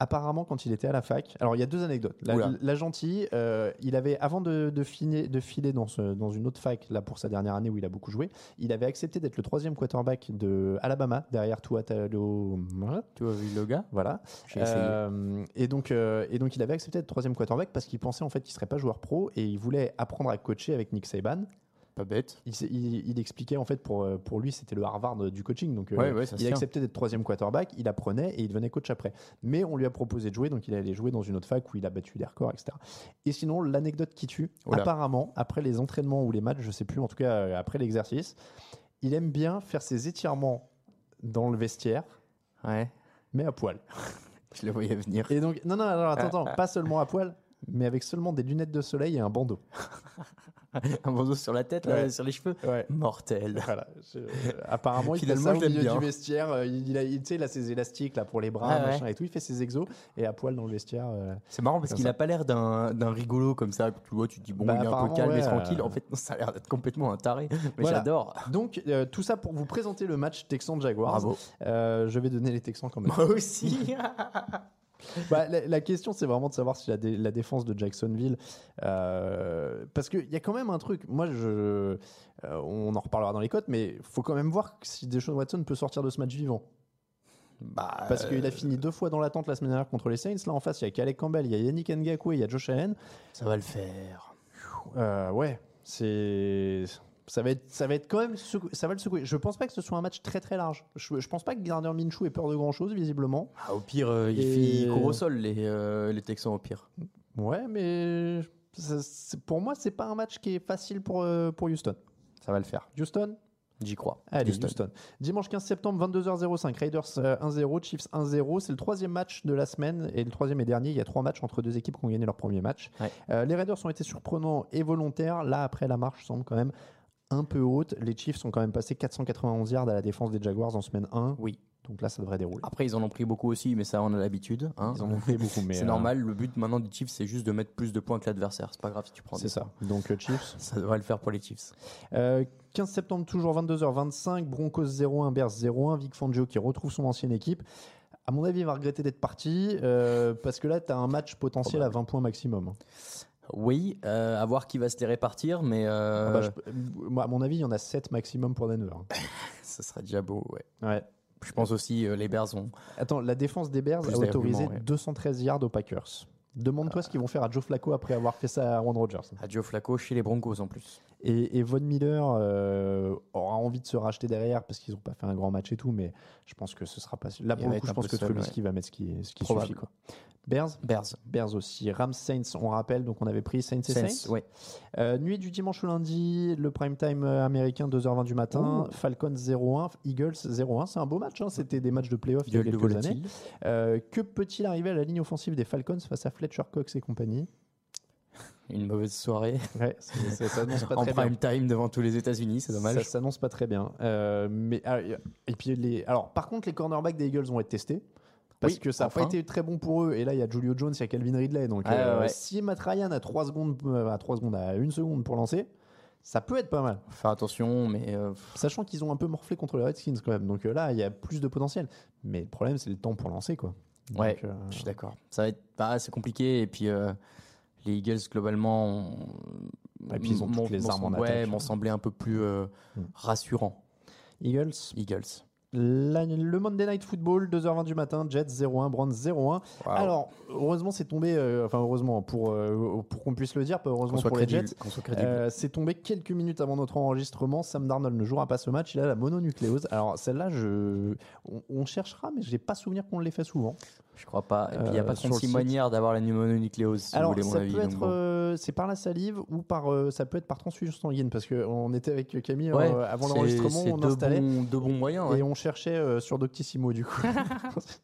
apparemment, quand il était à la fac, alors il y a deux anecdotes. La, gentille, euh, il avait, avant de, de, finer- de filer dans, ce- dans une autre fac, là pour sa dernière année où il a beaucoup joué, il avait accepté d'être le troisième quarterback de Alabama, derrière Tua Tagovailoa. Voilà. Euh, et, donc, euh, et donc, il avait accepté d'être troisième quarterback parce qu'il pensait en fait qu'il serait pas joueur pro et il voulait apprendre à coacher avec Nick Saban. Pas bête. Il, s'est- il- il expliquait en fait pour, euh, pour lui c'était le Harvard du coaching donc euh, Ouais, il acceptait d'être troisième quarterback il apprenait et il devenait coach après mais on lui a proposé de jouer donc il allait jouer dans une autre fac où il a battu des records etc et sinon l'anecdote qui tue Oula. apparemment après les entraînements ou les matchs je sais plus en tout cas euh, après l'exercice il aime bien faire ses étirements dans le vestiaire Ouais. mais à poil Je le voyais venir. et donc non non alors, attends attends pas seulement à poil mais avec seulement des lunettes de soleil et un bandeau Un bandeau sur la tête, là, Ouais. sur les cheveux. ouais Mortel. Voilà. je- apparemment, il Finalement, fait ça au milieu bien. du vestiaire. euh, Il, a, il- il a ses élastiques là pour les bras, Ah ouais. machin et tout. Il fait ses exos et à poil dans le vestiaire. euh. C'est marrant parce qu'il ça. a pas l'air d'un d'un rigolo comme ça. Tu vois, tu te dis, bon, Bah, il est un peu calme et tranquille. euh. En fait, non, ça a l'air d'être complètement un taré. Mais Voilà. j'adore. Donc, euh, tout ça pour vous présenter le match Texans-Jaguars. Bravo. Euh, je vais donner les Texans quand même. Moi aussi. Bah, la, la question, c'est vraiment de savoir si la, dé- la défense de Jacksonville. euh, parce qu'il y a quand même un truc. Moi, je, euh, on en reparlera dans les cotes, mais faut quand même voir si Deshaun Watson peut sortir de ce match vivant. bah, Parce qu'il a fini deux fois dans l'attente la semaine dernière contre les Saints. Là, en face, il y a Calais Campbell, il y a Yannick Ngakwe, il y a Josh Allen. ça va le faire. Euh, ouais, c'est. Ça va, être, ça va être quand même. secou- Ça va le secouer. Je pense pas que ce soit un match très très large. Je, je pense pas que Gardner Minshew ait peur de grand chose, visiblement. Ah, au pire, euh, il, fait- il court au sol, les, euh, les Texans, au pire. Ouais, mais. ça- pour moi, c'est pas un match qui est facile pour, euh, pour Houston. Ça va le faire. Houston? J'y crois. Allez, Houston. Houston. Dimanche 15 septembre, 22h05. Raiders euh, 1-0, Chiefs 1-0. C'est le troisième match de la semaine et le troisième et dernier. Il y a trois matchs entre deux équipes qui ont gagné leur premier match. Ouais. Euh, les Raiders ont été surprenants et volontaires. Là, après, la marche semble quand même un peu haute. Les Chiefs sont quand même passés 491 yards à la défense des Jaguars en semaine 1. Oui. Donc là, ça devrait dérouler. Après, ils en ont pris beaucoup aussi, mais ça, on a l'habitude. hein. Ils en ont fait beaucoup, mais C'est euh, normal. Le but maintenant du Chiefs, c'est juste de mettre plus de points que l'adversaire. C'est pas grave si tu prends C'est ça. points. Donc euh, Chiefs. Ça devrait le faire pour les Chiefs. Euh, 15 septembre, toujours 22h25. Broncos 0-1, Bears 0-1. Vic Fangio qui retrouve son ancienne équipe. À mon avis, il va regretter d'être parti euh, parce que là, tu as un match potentiel à 20 points maximum. Oui, euh, à voir qui va se les répartir, mais euh, Ah bah, je- moi, à mon avis, il y en a 7 maximum pour Denver. ce serait déjà beau. Ouais. Ouais. Je pense aussi euh, les Bears ont. Attends, la défense des Bears Plus a autorisé d'arguments, ouais. 213 yards aux Packers. Demande-toi ce qu'ils vont faire à Joe Flacco après avoir fait ça à Aaron Rodgers. À Joe Flacco chez les Broncos en plus. Et, et Von Miller euh, aura envie de se racheter derrière parce qu'ils n'ont pas fait un grand match et tout, mais je pense que ce sera pas. Là, pour le coup, je pense que Trubisky va mettre ce qui, ce qui Probable. suffit. Quoi. Bears? Bears. Bears aussi. Rams Saints, on rappelle, donc on avait pris Saints et Saints. Saints, ouais. Euh, nuit du dimanche au lundi, le prime time euh, américain 2h20 du matin, Falcons 0-1, Eagles 0-1. C'est un beau match, hein, c'était des matchs de playoff il y a quelques années. Euh, que peut-il arriver à la ligne offensive des Falcons face à Fletcher Cox et compagnie? Une mauvaise soirée. Ouais, ça s'annonce pas en très bien. prime time devant tous les États-Unis, c'est dommage. Ça s'annonce pas très bien. Euh, mais ah, et puis les. Alors, par contre, les cornerbacks des Eagles vont être testés. Parce Oui, que ça n'a enfin. pas été très bon pour eux. Et là, il y a Julio Jones, il y a Calvin Ridley. Donc, Ouais, euh, ouais. si Matt Ryan a 3 secondes, euh, à 3 secondes, à 1 seconde pour lancer, ça peut être pas mal. Faire attention, mais euh, Sachant qu'ils ont un peu morflé contre les Redskins quand même. Donc là, il y a plus de potentiel. Mais le problème, c'est le temps pour lancer. quoi. Donc, ouais, je suis d'accord. Ça va être bah, c'est compliqué et puis euh, les Eagles globalement ont- Et puis, ils ont toutes les armes en semblé- ouais, attaque. m'ont semblé un peu plus euh, Mm. rassurants. Eagles, Eagles. La- le Monday Night Football, 2h20 du matin, Jets 0-1, Browns 0-1. Alors, heureusement, c'est tombé, euh, enfin, heureusement, pour, euh, pour qu'on puisse le dire, pas heureusement pour les Jets. Euh, c'est tombé quelques minutes avant notre enregistrement. Sam Darnold ne jouera pas ce match. Il a la mononucléose. Alors, celle-là, je... on, on cherchera, mais je n'ai pas souvenir qu'on l'ait fait souvent. Je crois pas. Et puis il n'y a Euh, pas le 36 site. manières d'avoir la pneumonucléose, si Alors, vous voulez mon ça avis. peut donc être, bon. euh, c'est par la salive ou par, euh, ça peut être par transfusion sanguine parce qu'on était avec Camille Ouais, euh, avant c'est- l'enregistrement, c'est on deux installait. bons- deux bons moyens, ouais. Et on cherchait euh, sur Doctissimo du coup.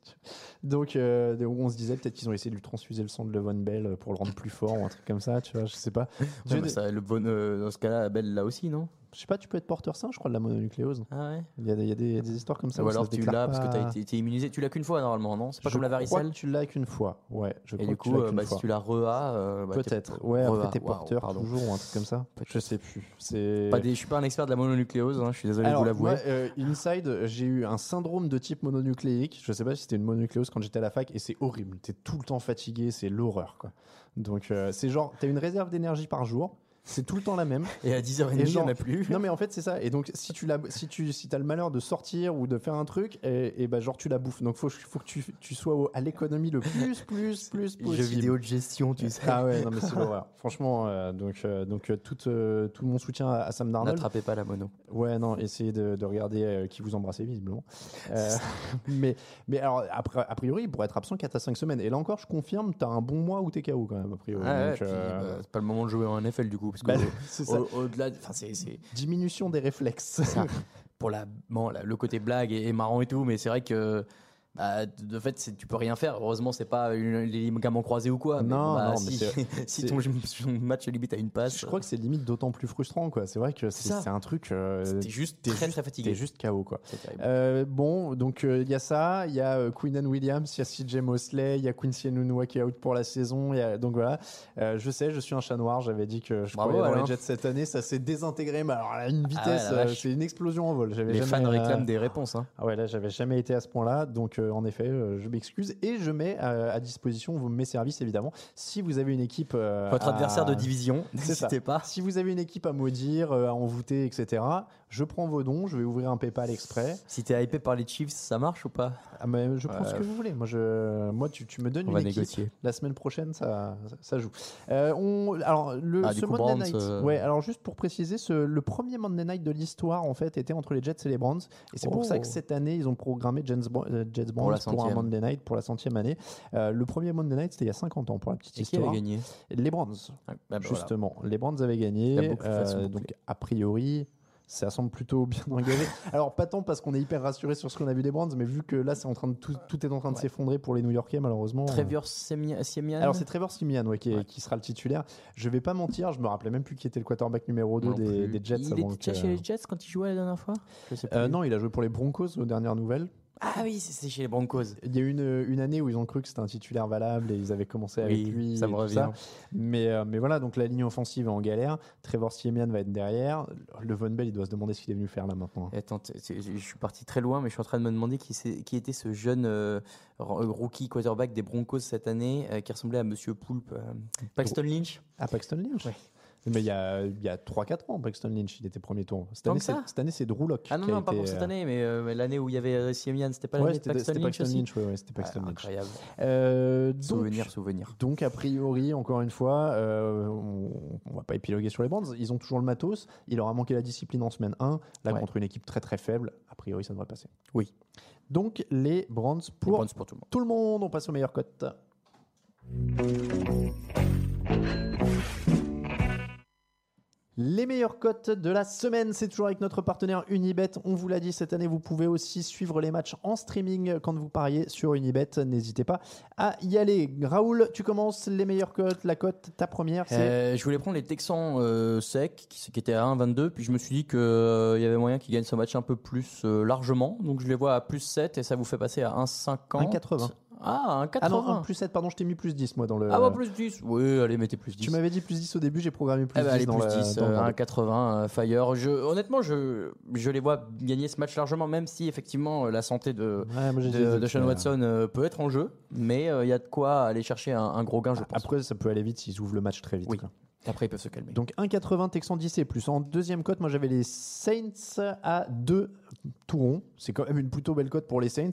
Donc, euh, on se disait peut-être qu'ils ont essayé de lui transfuser le sang de Levon Bell pour le rendre plus fort ou un truc comme ça, tu vois, je sais pas. Ouais, J'ai- bah, ça, le bon, euh, dans ce cas-là, Belle là aussi, non? Je sais pas, tu peux être porteur sain, je crois, de la mononucléose. Ah ouais Il y a, des- il y a des, il y a des histoires comme ça. Ou où ça alors se tu déclare l'as parce que pas. tu as été, immunisé. Tu l'as qu'une fois normalement, non? C'est pas Je comme la crois varicelle? que tu l'as qu'une fois, ouais. Je Et crois du que tu coup, l'as euh, qu'une bah, fois. si tu la re-as, euh, bah, t'es- Peut-être. Ouais, après t'es Waouh, porteur pardon. toujours ou un truc comme ça. Je sais plus. C'est. Pas des, je suis pas un expert de la mononucléose, hein, je suis désolé de vous l'avouer. moi, euh, Inside, j'ai eu un syndrome de type mononucléique. Je sais pas si c'était une mononucléose quand j'étais à la fac et c'est horrible. T'es tout le temps fatigué, c'est l'horreur, quoi. Donc, euh, c'est genre, t'as une réserve d'énergie par jour. C'est tout le temps la même. Et à 10h30, il n'y en a plus. Non, mais en fait, c'est ça. Et donc, si tu si tu, si as le malheur de sortir ou de faire un truc, et, et bah, genre, tu la bouffes. Donc, faut, faut que tu, tu sois au- à l'économie le plus, plus, plus possible. Jeux vidéo de gestion, tu sais. Ah ouais, non, mais c'est l'horreur. Franchement, euh, donc, euh, donc euh, tout, euh, tout mon soutien à, à Sam Darnold. N'attrapez pas la mono. Ouais, non, essayez de, de regarder qui vous embrassez visiblement. Mais, mais alors, après, a priori, il pourrait être absent 4 à 5 semaines. Et là encore, je confirme, t'as un bon mois où t'es KO quand même, a priori. Ah ouais, bah, c'est pas le moment de jouer en NFL du coup. Parce que bah, au- au- au-delà, c'est c'est- Diminution des réflexes. ça. Pour la, bon, la- le côté blague est, est marrant et tout, mais c'est vrai que bah, de fait, tu peux rien faire. Heureusement, c'est pas une- les ligaments croisés ou quoi. Non, bah, non, mais si, si ton, ton match limite à une passe, Je crois que c'est limite d'autant plus frustrant, quoi. C'est vrai que c'est un truc. euh, t'es juste très juste- très fatigué. T'es juste KO, quoi. Euh, bon, donc euh, il y a ça, il y a euh, Queen Anne Williams, il y a CJ Mosley, il y a Quincy Enunwa qui est out pour la saison. il y a- donc voilà, je sais, je suis un chat noir. J'avais dit que je Bravo, croyais dans les Jets cette année, ça s'est désintégré, mais alors à une vitesse, Ah ouais, vache. c'est une explosion en vol. Les jamais, fans réclament des réponses. Hein. Ah ouais, là, j'avais jamais été à ce point-là. Donc, en effet, euh, je m'excuse. Et je mets euh, à disposition vos- mes services, évidemment. Si vous avez une équipe. euh, Votre à- adversaire de division, n'hésitez pas. Si vous avez une équipe à maudire, à envoûter, etc., je prends vos dons. Je vais ouvrir un PayPal exprès. Si t'es hypé par les Chiefs, ça marche ou pas? Ah, mais je prends ce que vous voulez. Moi, je, moi tu, tu me donnes On une va équipe. négocier. La semaine prochaine, ça, ça, ça joue. Euh, on, alors, le, Ah, ce coup, Monday Night. euh, Ouais, alors juste pour préciser, ce, le premier Monday Night de l'histoire, en fait, était entre les Jets et les Browns. Et c'est pour Oh. ça que cette année, ils ont programmé Jets, euh, Jets Browns pour, un. Monday Night pour la centième année. Le premier Monday Night, c'était il y a 50 ans, pour la petite Et qui histoire. avait gagné? Les Browns. Ah, bah, voilà. Justement, les Browns avaient gagné. donc, a priori, ça semble plutôt bien engagé. Alors, pas tant parce qu'on est hyper rassuré sur ce qu'on a vu des Browns, mais vu que là, c'est en train de tout, tout est en train de Ouais. s'effondrer pour les New-Yorkais, malheureusement. Trevor Siemian. Siemian Alors, c'est Trevor Simian ouais, qui, est- Ouais. qui sera le titulaire. Je vais pas mentir, je me rappelais même plus qui était le quarterback numéro 2 Moi non des, Jets. Il était déjà chez les Jets quand il jouait la dernière fois? Je sais Euh, non, il a joué pour les Broncos aux dernières nouvelles. Ah oui, c'est- chez les Broncos. Il y a eu une, une année où ils ont cru que c'était un titulaire valable et ils avaient commencé avec Oui, lui. ça et me tout revient. Mais, euh, mais voilà, donc la ligne offensive est en galère. Trevor Siemian va être derrière. Le Von Bell, il doit se demander ce qu'il est venu faire là maintenant. Et Attends, t- t- je suis parti très loin, mais je suis en train de me demander qui, c'est- qui était ce jeune euh, ro- rookie quarterback des Broncos cette année euh, qui ressemblait à Monsieur Poulpe. euh, Paxton Lynch Ah, Paxton Lynch? Ouais. Mais il y a, il y a 3-4 ans, Paxton Lynch, il était premier tour. Cette année, c'est, cette année, c'est Drew. Ah non, non, pas été, pour cette euh, année, mais euh, l'année où il y avait Siemian, c'était pas Ouais, l'année de Lynch Paxton aussi Lynch. ouais, ouais, c'était Paxton Ah, Lynch. Incroyable. Euh, donc, Souvenir, souvenir. Donc, a priori, encore une fois, euh, on, on va pas épiloguer sur les bandes. Ils ont toujours le matos. Il leur a manqué la discipline en semaine 1. Là, contre une équipe très très faible, a priori, ça devrait passer. Oui. Donc, les Les pour pour tout le monde. tout le monde. On passe aux meilleures cotes. Les meilleures cotes de la semaine, c'est toujours avec notre partenaire Unibet. On vous l'a dit cette année, vous pouvez aussi suivre les matchs en streaming quand vous pariez sur Unibet. N'hésitez pas à y aller. Raoul, tu commences les meilleures cotes. La cote, ta première, Euh, je voulais prendre les Texans euh, secs, qui, qui étaient à 1,22, puis je me suis dit qu'il y avait moyen qu'ils gagnent ce match un peu plus euh, largement, donc je les vois à plus 7 et ça vous fait passer à 1,50. 1,80. Ah, 1,80. Ah non, un plus 7, pardon, je t'ai mis plus 10 moi dans le. Ah bah plus 10. Oui, allez, mettez plus 10. Tu m'avais dit plus 10 au début, j'ai programmé plus Eh ben, 10 allez, dans plus le- 10, dans euh, bordel. 1,80 euh, Fire. Je, honnêtement, je, je les vois gagner ce match largement, même si effectivement euh, la santé de, Ouais, moi, de, de Sean euh, Watson euh, peut être en jeu, mais euh, il y a de quoi aller chercher un, un gros gain, je pense. Après, ça peut aller vite s'ils ouvrent le match très vite. Oui. quoi. Après, ils peuvent se calmer. Donc 1,80 Texan 10 et plus. En deuxième cote, moi j'avais les Saints à 2 tout rond. C'est quand même une plutôt belle cote pour les Saints.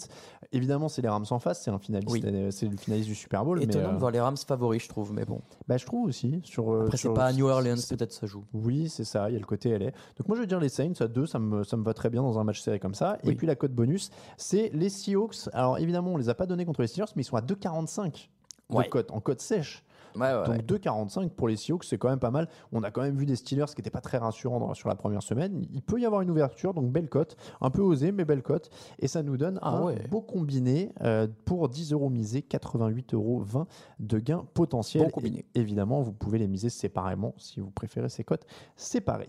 Évidemment, c'est les Rams en face, c'est un finaliste, Oui. euh, c'est le finaliste du Super Bowl. Étonnant mais, euh, de voir les Rams favoris, je trouve, mais bon. bah, je trouve aussi. Sur, euh, Après, c'est pas à New Orleans, peut-être ça joue. Oui, c'est ça, il y a le côté LA. Donc moi je vais dire les Saints à 2, ça me, ça me va très bien dans un match serré comme ça. Et puis la cote bonus, c'est les Seahawks. Alors évidemment, on les a pas donnés contre les Steelers, mais ils sont à 2,45 de Ouais. en cote sèche. Ouais, ouais, Donc ouais. 2,45 pour les Seahawks, c'est quand même pas mal. On a quand même vu des Steelers qui n'étaient pas très rassurants dans- sur la première semaine. Il peut y avoir une ouverture, donc belle cote. Un peu osé, mais belle cote. Et ça nous donne Ah un ouais. beau combiné euh, pour 10 euros misés, 88,20 euros de gains potentiels. Bon combiné. Et évidemment, vous pouvez les miser séparément si vous préférez ces cotes séparées.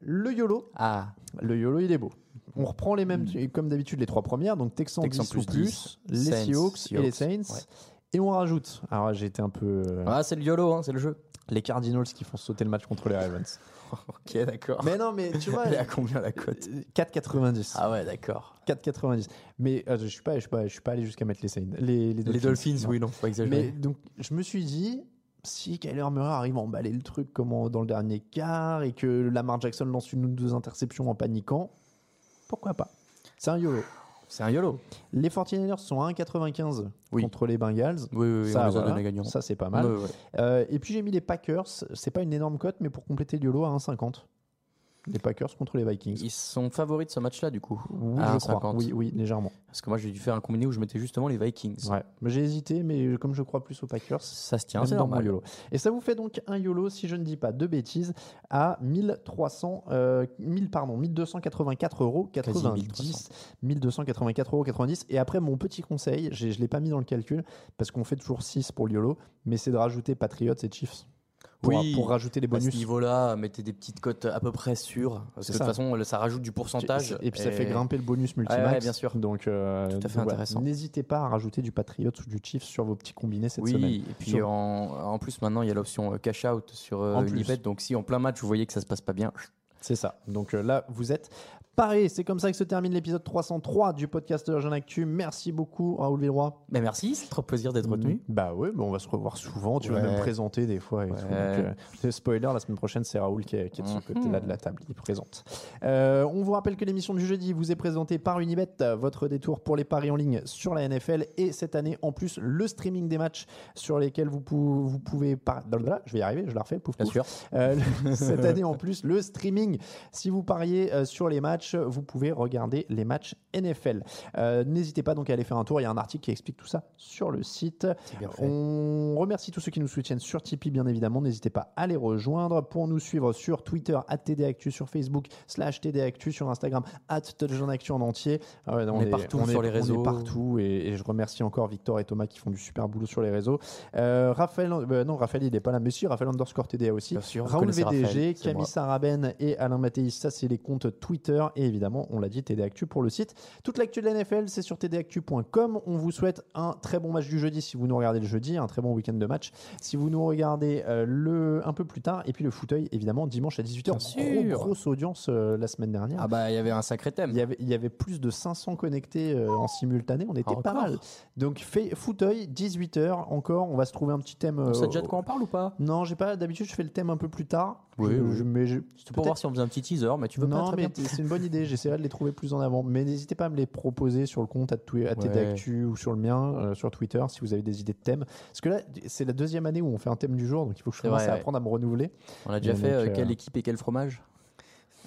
Le YOLO, Ah, le YOLO, il est beau. On reprend les mêmes, comme d'habitude, les trois premières. Donc Texans Texans 10 ou plus plus, 10, les Saints, Seahawks et les Saints. ouais. Et on rajoute. Alors j'ai été un peu. euh, ah c'est le YOLO, hein, c'est le jeu. les Cardinals qui font sauter le match contre les Ravens. Ok, d'accord. Mais non, mais tu vois, Elle est à combien la cote? euh, 4,90. Ah ouais, d'accord. 4,90. Mais euh, je suis pas, je suis pas, je suis pas allé jusqu'à mettre les Saints, les, les Dolphins. Les Dolphins, non. oui, non, faut pas Mais exagérer. donc, je me suis dit, si Kyler Murray arrive à emballer le truc comme en- dans le dernier quart et que Lamar Jackson lance une ou deux interceptions en paniquant, pourquoi pas? C'est un YOLO. C'est un YOLO. Les 49ers sont à 1,95 Oui. contre les Bengals. Oui, oui, oui, ça, on les a voilà. donnés gagnants. ça c'est pas mal. Euh, et puis j'ai mis les Packers. C'est pas une énorme cote, mais pour compléter le YOLO à 1,50. Les Packers contre les Vikings. Ils sont favoris de ce match-là, du coup. Oui, à je crois. 1,50. Oui, oui, légèrement. Parce que moi, j'ai dû faire un combiné où je mettais justement les Vikings. Ouais. J'ai hésité, mais comme je crois plus aux Packers, Ça se tient, c'est mon normal. YOLO. Et ça vous fait donc un YOLO, si je ne dis pas de bêtises, à 1300, euh, 1000, pardon, 1284 euros 90. 1284 euros 90. Et après, mon petit conseil, je ne l'ai pas mis dans le calcul, parce qu'on fait toujours 6 pour le YOLO, mais c'est de rajouter Patriots et Chiefs. Pour, Oui, pour rajouter les À ce bonus. niveau-là, mettez des petites cotes à peu près sûres. Parce C'est que de toute façon, ça rajoute du pourcentage. Et puis ça fait grimper le bonus multimax. Ouais, ouais, bien sûr. Donc, euh, Tout à fait donc intéressant. N'hésitez pas à rajouter du Patriots ou du Chiefs sur vos petits combinés cette Oui, semaine. et puis Sur- en, en plus maintenant il y a l'option euh, cash out sur euh. Unibet, donc si en plein match vous voyez que ça se passe pas bien, C'est ça. Donc euh, là, vous êtes parés. C'est comme ça que se termine l'épisode 303 du podcast de la Jeune Actu. Merci beaucoup, Raoul Villeroy. mais merci, c'est trop plaisir d'être retenu. Bah ouais, bah on va se revoir souvent. Tu vas même présenter des fois. Et Ouais. tout. Donc, euh, spoiler, la semaine prochaine, c'est Raoul qui est, qui est de ce Mhm. côté-là de la table. Il présente. Euh, on vous rappelle que l'émission du jeudi vous est présentée par Unibet, votre détour pour les paris en ligne sur la NFL. Et cette année, en plus, le streaming des matchs sur lesquels vous, pou- vous pouvez. Par... Je vais y arriver, je la refais. Pouf, Bien pouf. sûr. Euh, cette année en plus, le streaming. Si vous pariez sur les matchs, vous pouvez regarder les matchs NFL. Euh, N'hésitez pas donc à aller faire un tour. Il y a un article qui explique tout ça sur le site. On remercie tous ceux qui nous soutiennent sur Tipeee, bien évidemment. N'hésitez pas à les rejoindre pour nous suivre sur Twitter, TDActu, sur Facebook, slash TDActu, sur Instagram, at Actu en entier. Ah On est partout on sur les on est réseaux. partout et, et je remercie encore Victor et Thomas qui font du super boulot sur les réseaux. Euh, Raphaël, euh, non, Raphaël, il n'est pas là, mais si, Raphaël underscore TDA aussi. Sûr, Raoul VDG, Raphaël, Camille. Saraben et Alain Mathéis, ça c'est les comptes Twitter et évidemment, on l'a dit, TD Actu pour le site. Toute l'actu de la NFL, c'est sur tdactu.com. On vous souhaite un très bon match du jeudi si vous nous regardez le jeudi, un très bon week-end de match. Si vous nous regardez euh, le un peu plus tard, et puis le fauteuil, évidemment, dimanche à 18h. Bien sûr. Gros, grosse audience euh, la semaine dernière. Ah bah il y avait un sacré thème. Il y, avait, il y avait plus de 500 connectés euh, en simultané, on était Ah, pas encore mal. Donc fait fauteuil, 18h encore, on va se trouver un petit thème. On sait déjà de quoi on parle ou pas? Non, j'ai pas. D'habitude, je fais le thème un peu plus tard. Oui, Je- oui. je- mais je- C'était pour voir si on faisait un petit teaser, mais tu veux pas non, très mais c'est une bonne idée. J'essaierai de les trouver plus en avant. Mais n'hésitez pas à me les proposer sur le compte à, twi- à TDActu ou sur le mien, euh, sur Twitter, si vous avez des idées de thèmes. Parce que là, c'est la deuxième année où on fait un thème du jour, donc il faut que je commence à apprendre à me renouveler. On a déjà Et fait donc, euh, euh, quelle équipe et quel fromage?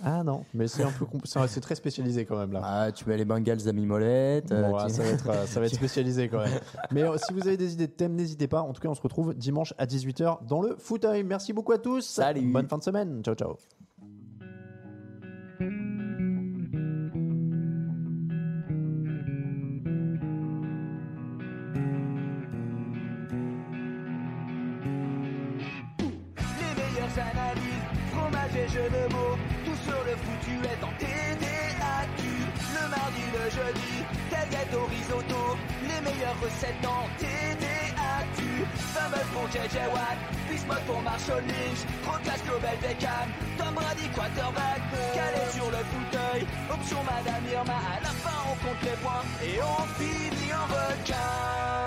Ah non, mais c'est un peu, c'est très spécialisé quand même là. Ah, tu mets les Bengals d'amis Molette. euh, Bon, ça, va être, euh, ça va être spécialisé quand même. Mais euh, si vous avez des idées de thèmes, n'hésitez pas. En tout cas, on se retrouve dimanche à 18h dans le fauteuil. Merci beaucoup à tous. Salut. Bonne fin de semaine. Ciao, ciao. Tout sur le foutu est en TDAQ. Le mardi, le jeudi, tailgate au risotto, les meilleures recettes en TDAQ. Fameux pour JJ Watt, Bismuth pour Marshall Lynch, Procas Global Beckham, Tom Brady quarterback, calé sur le fauteuil, option Madame Irma, à la fin on compte les points et on finit en requin.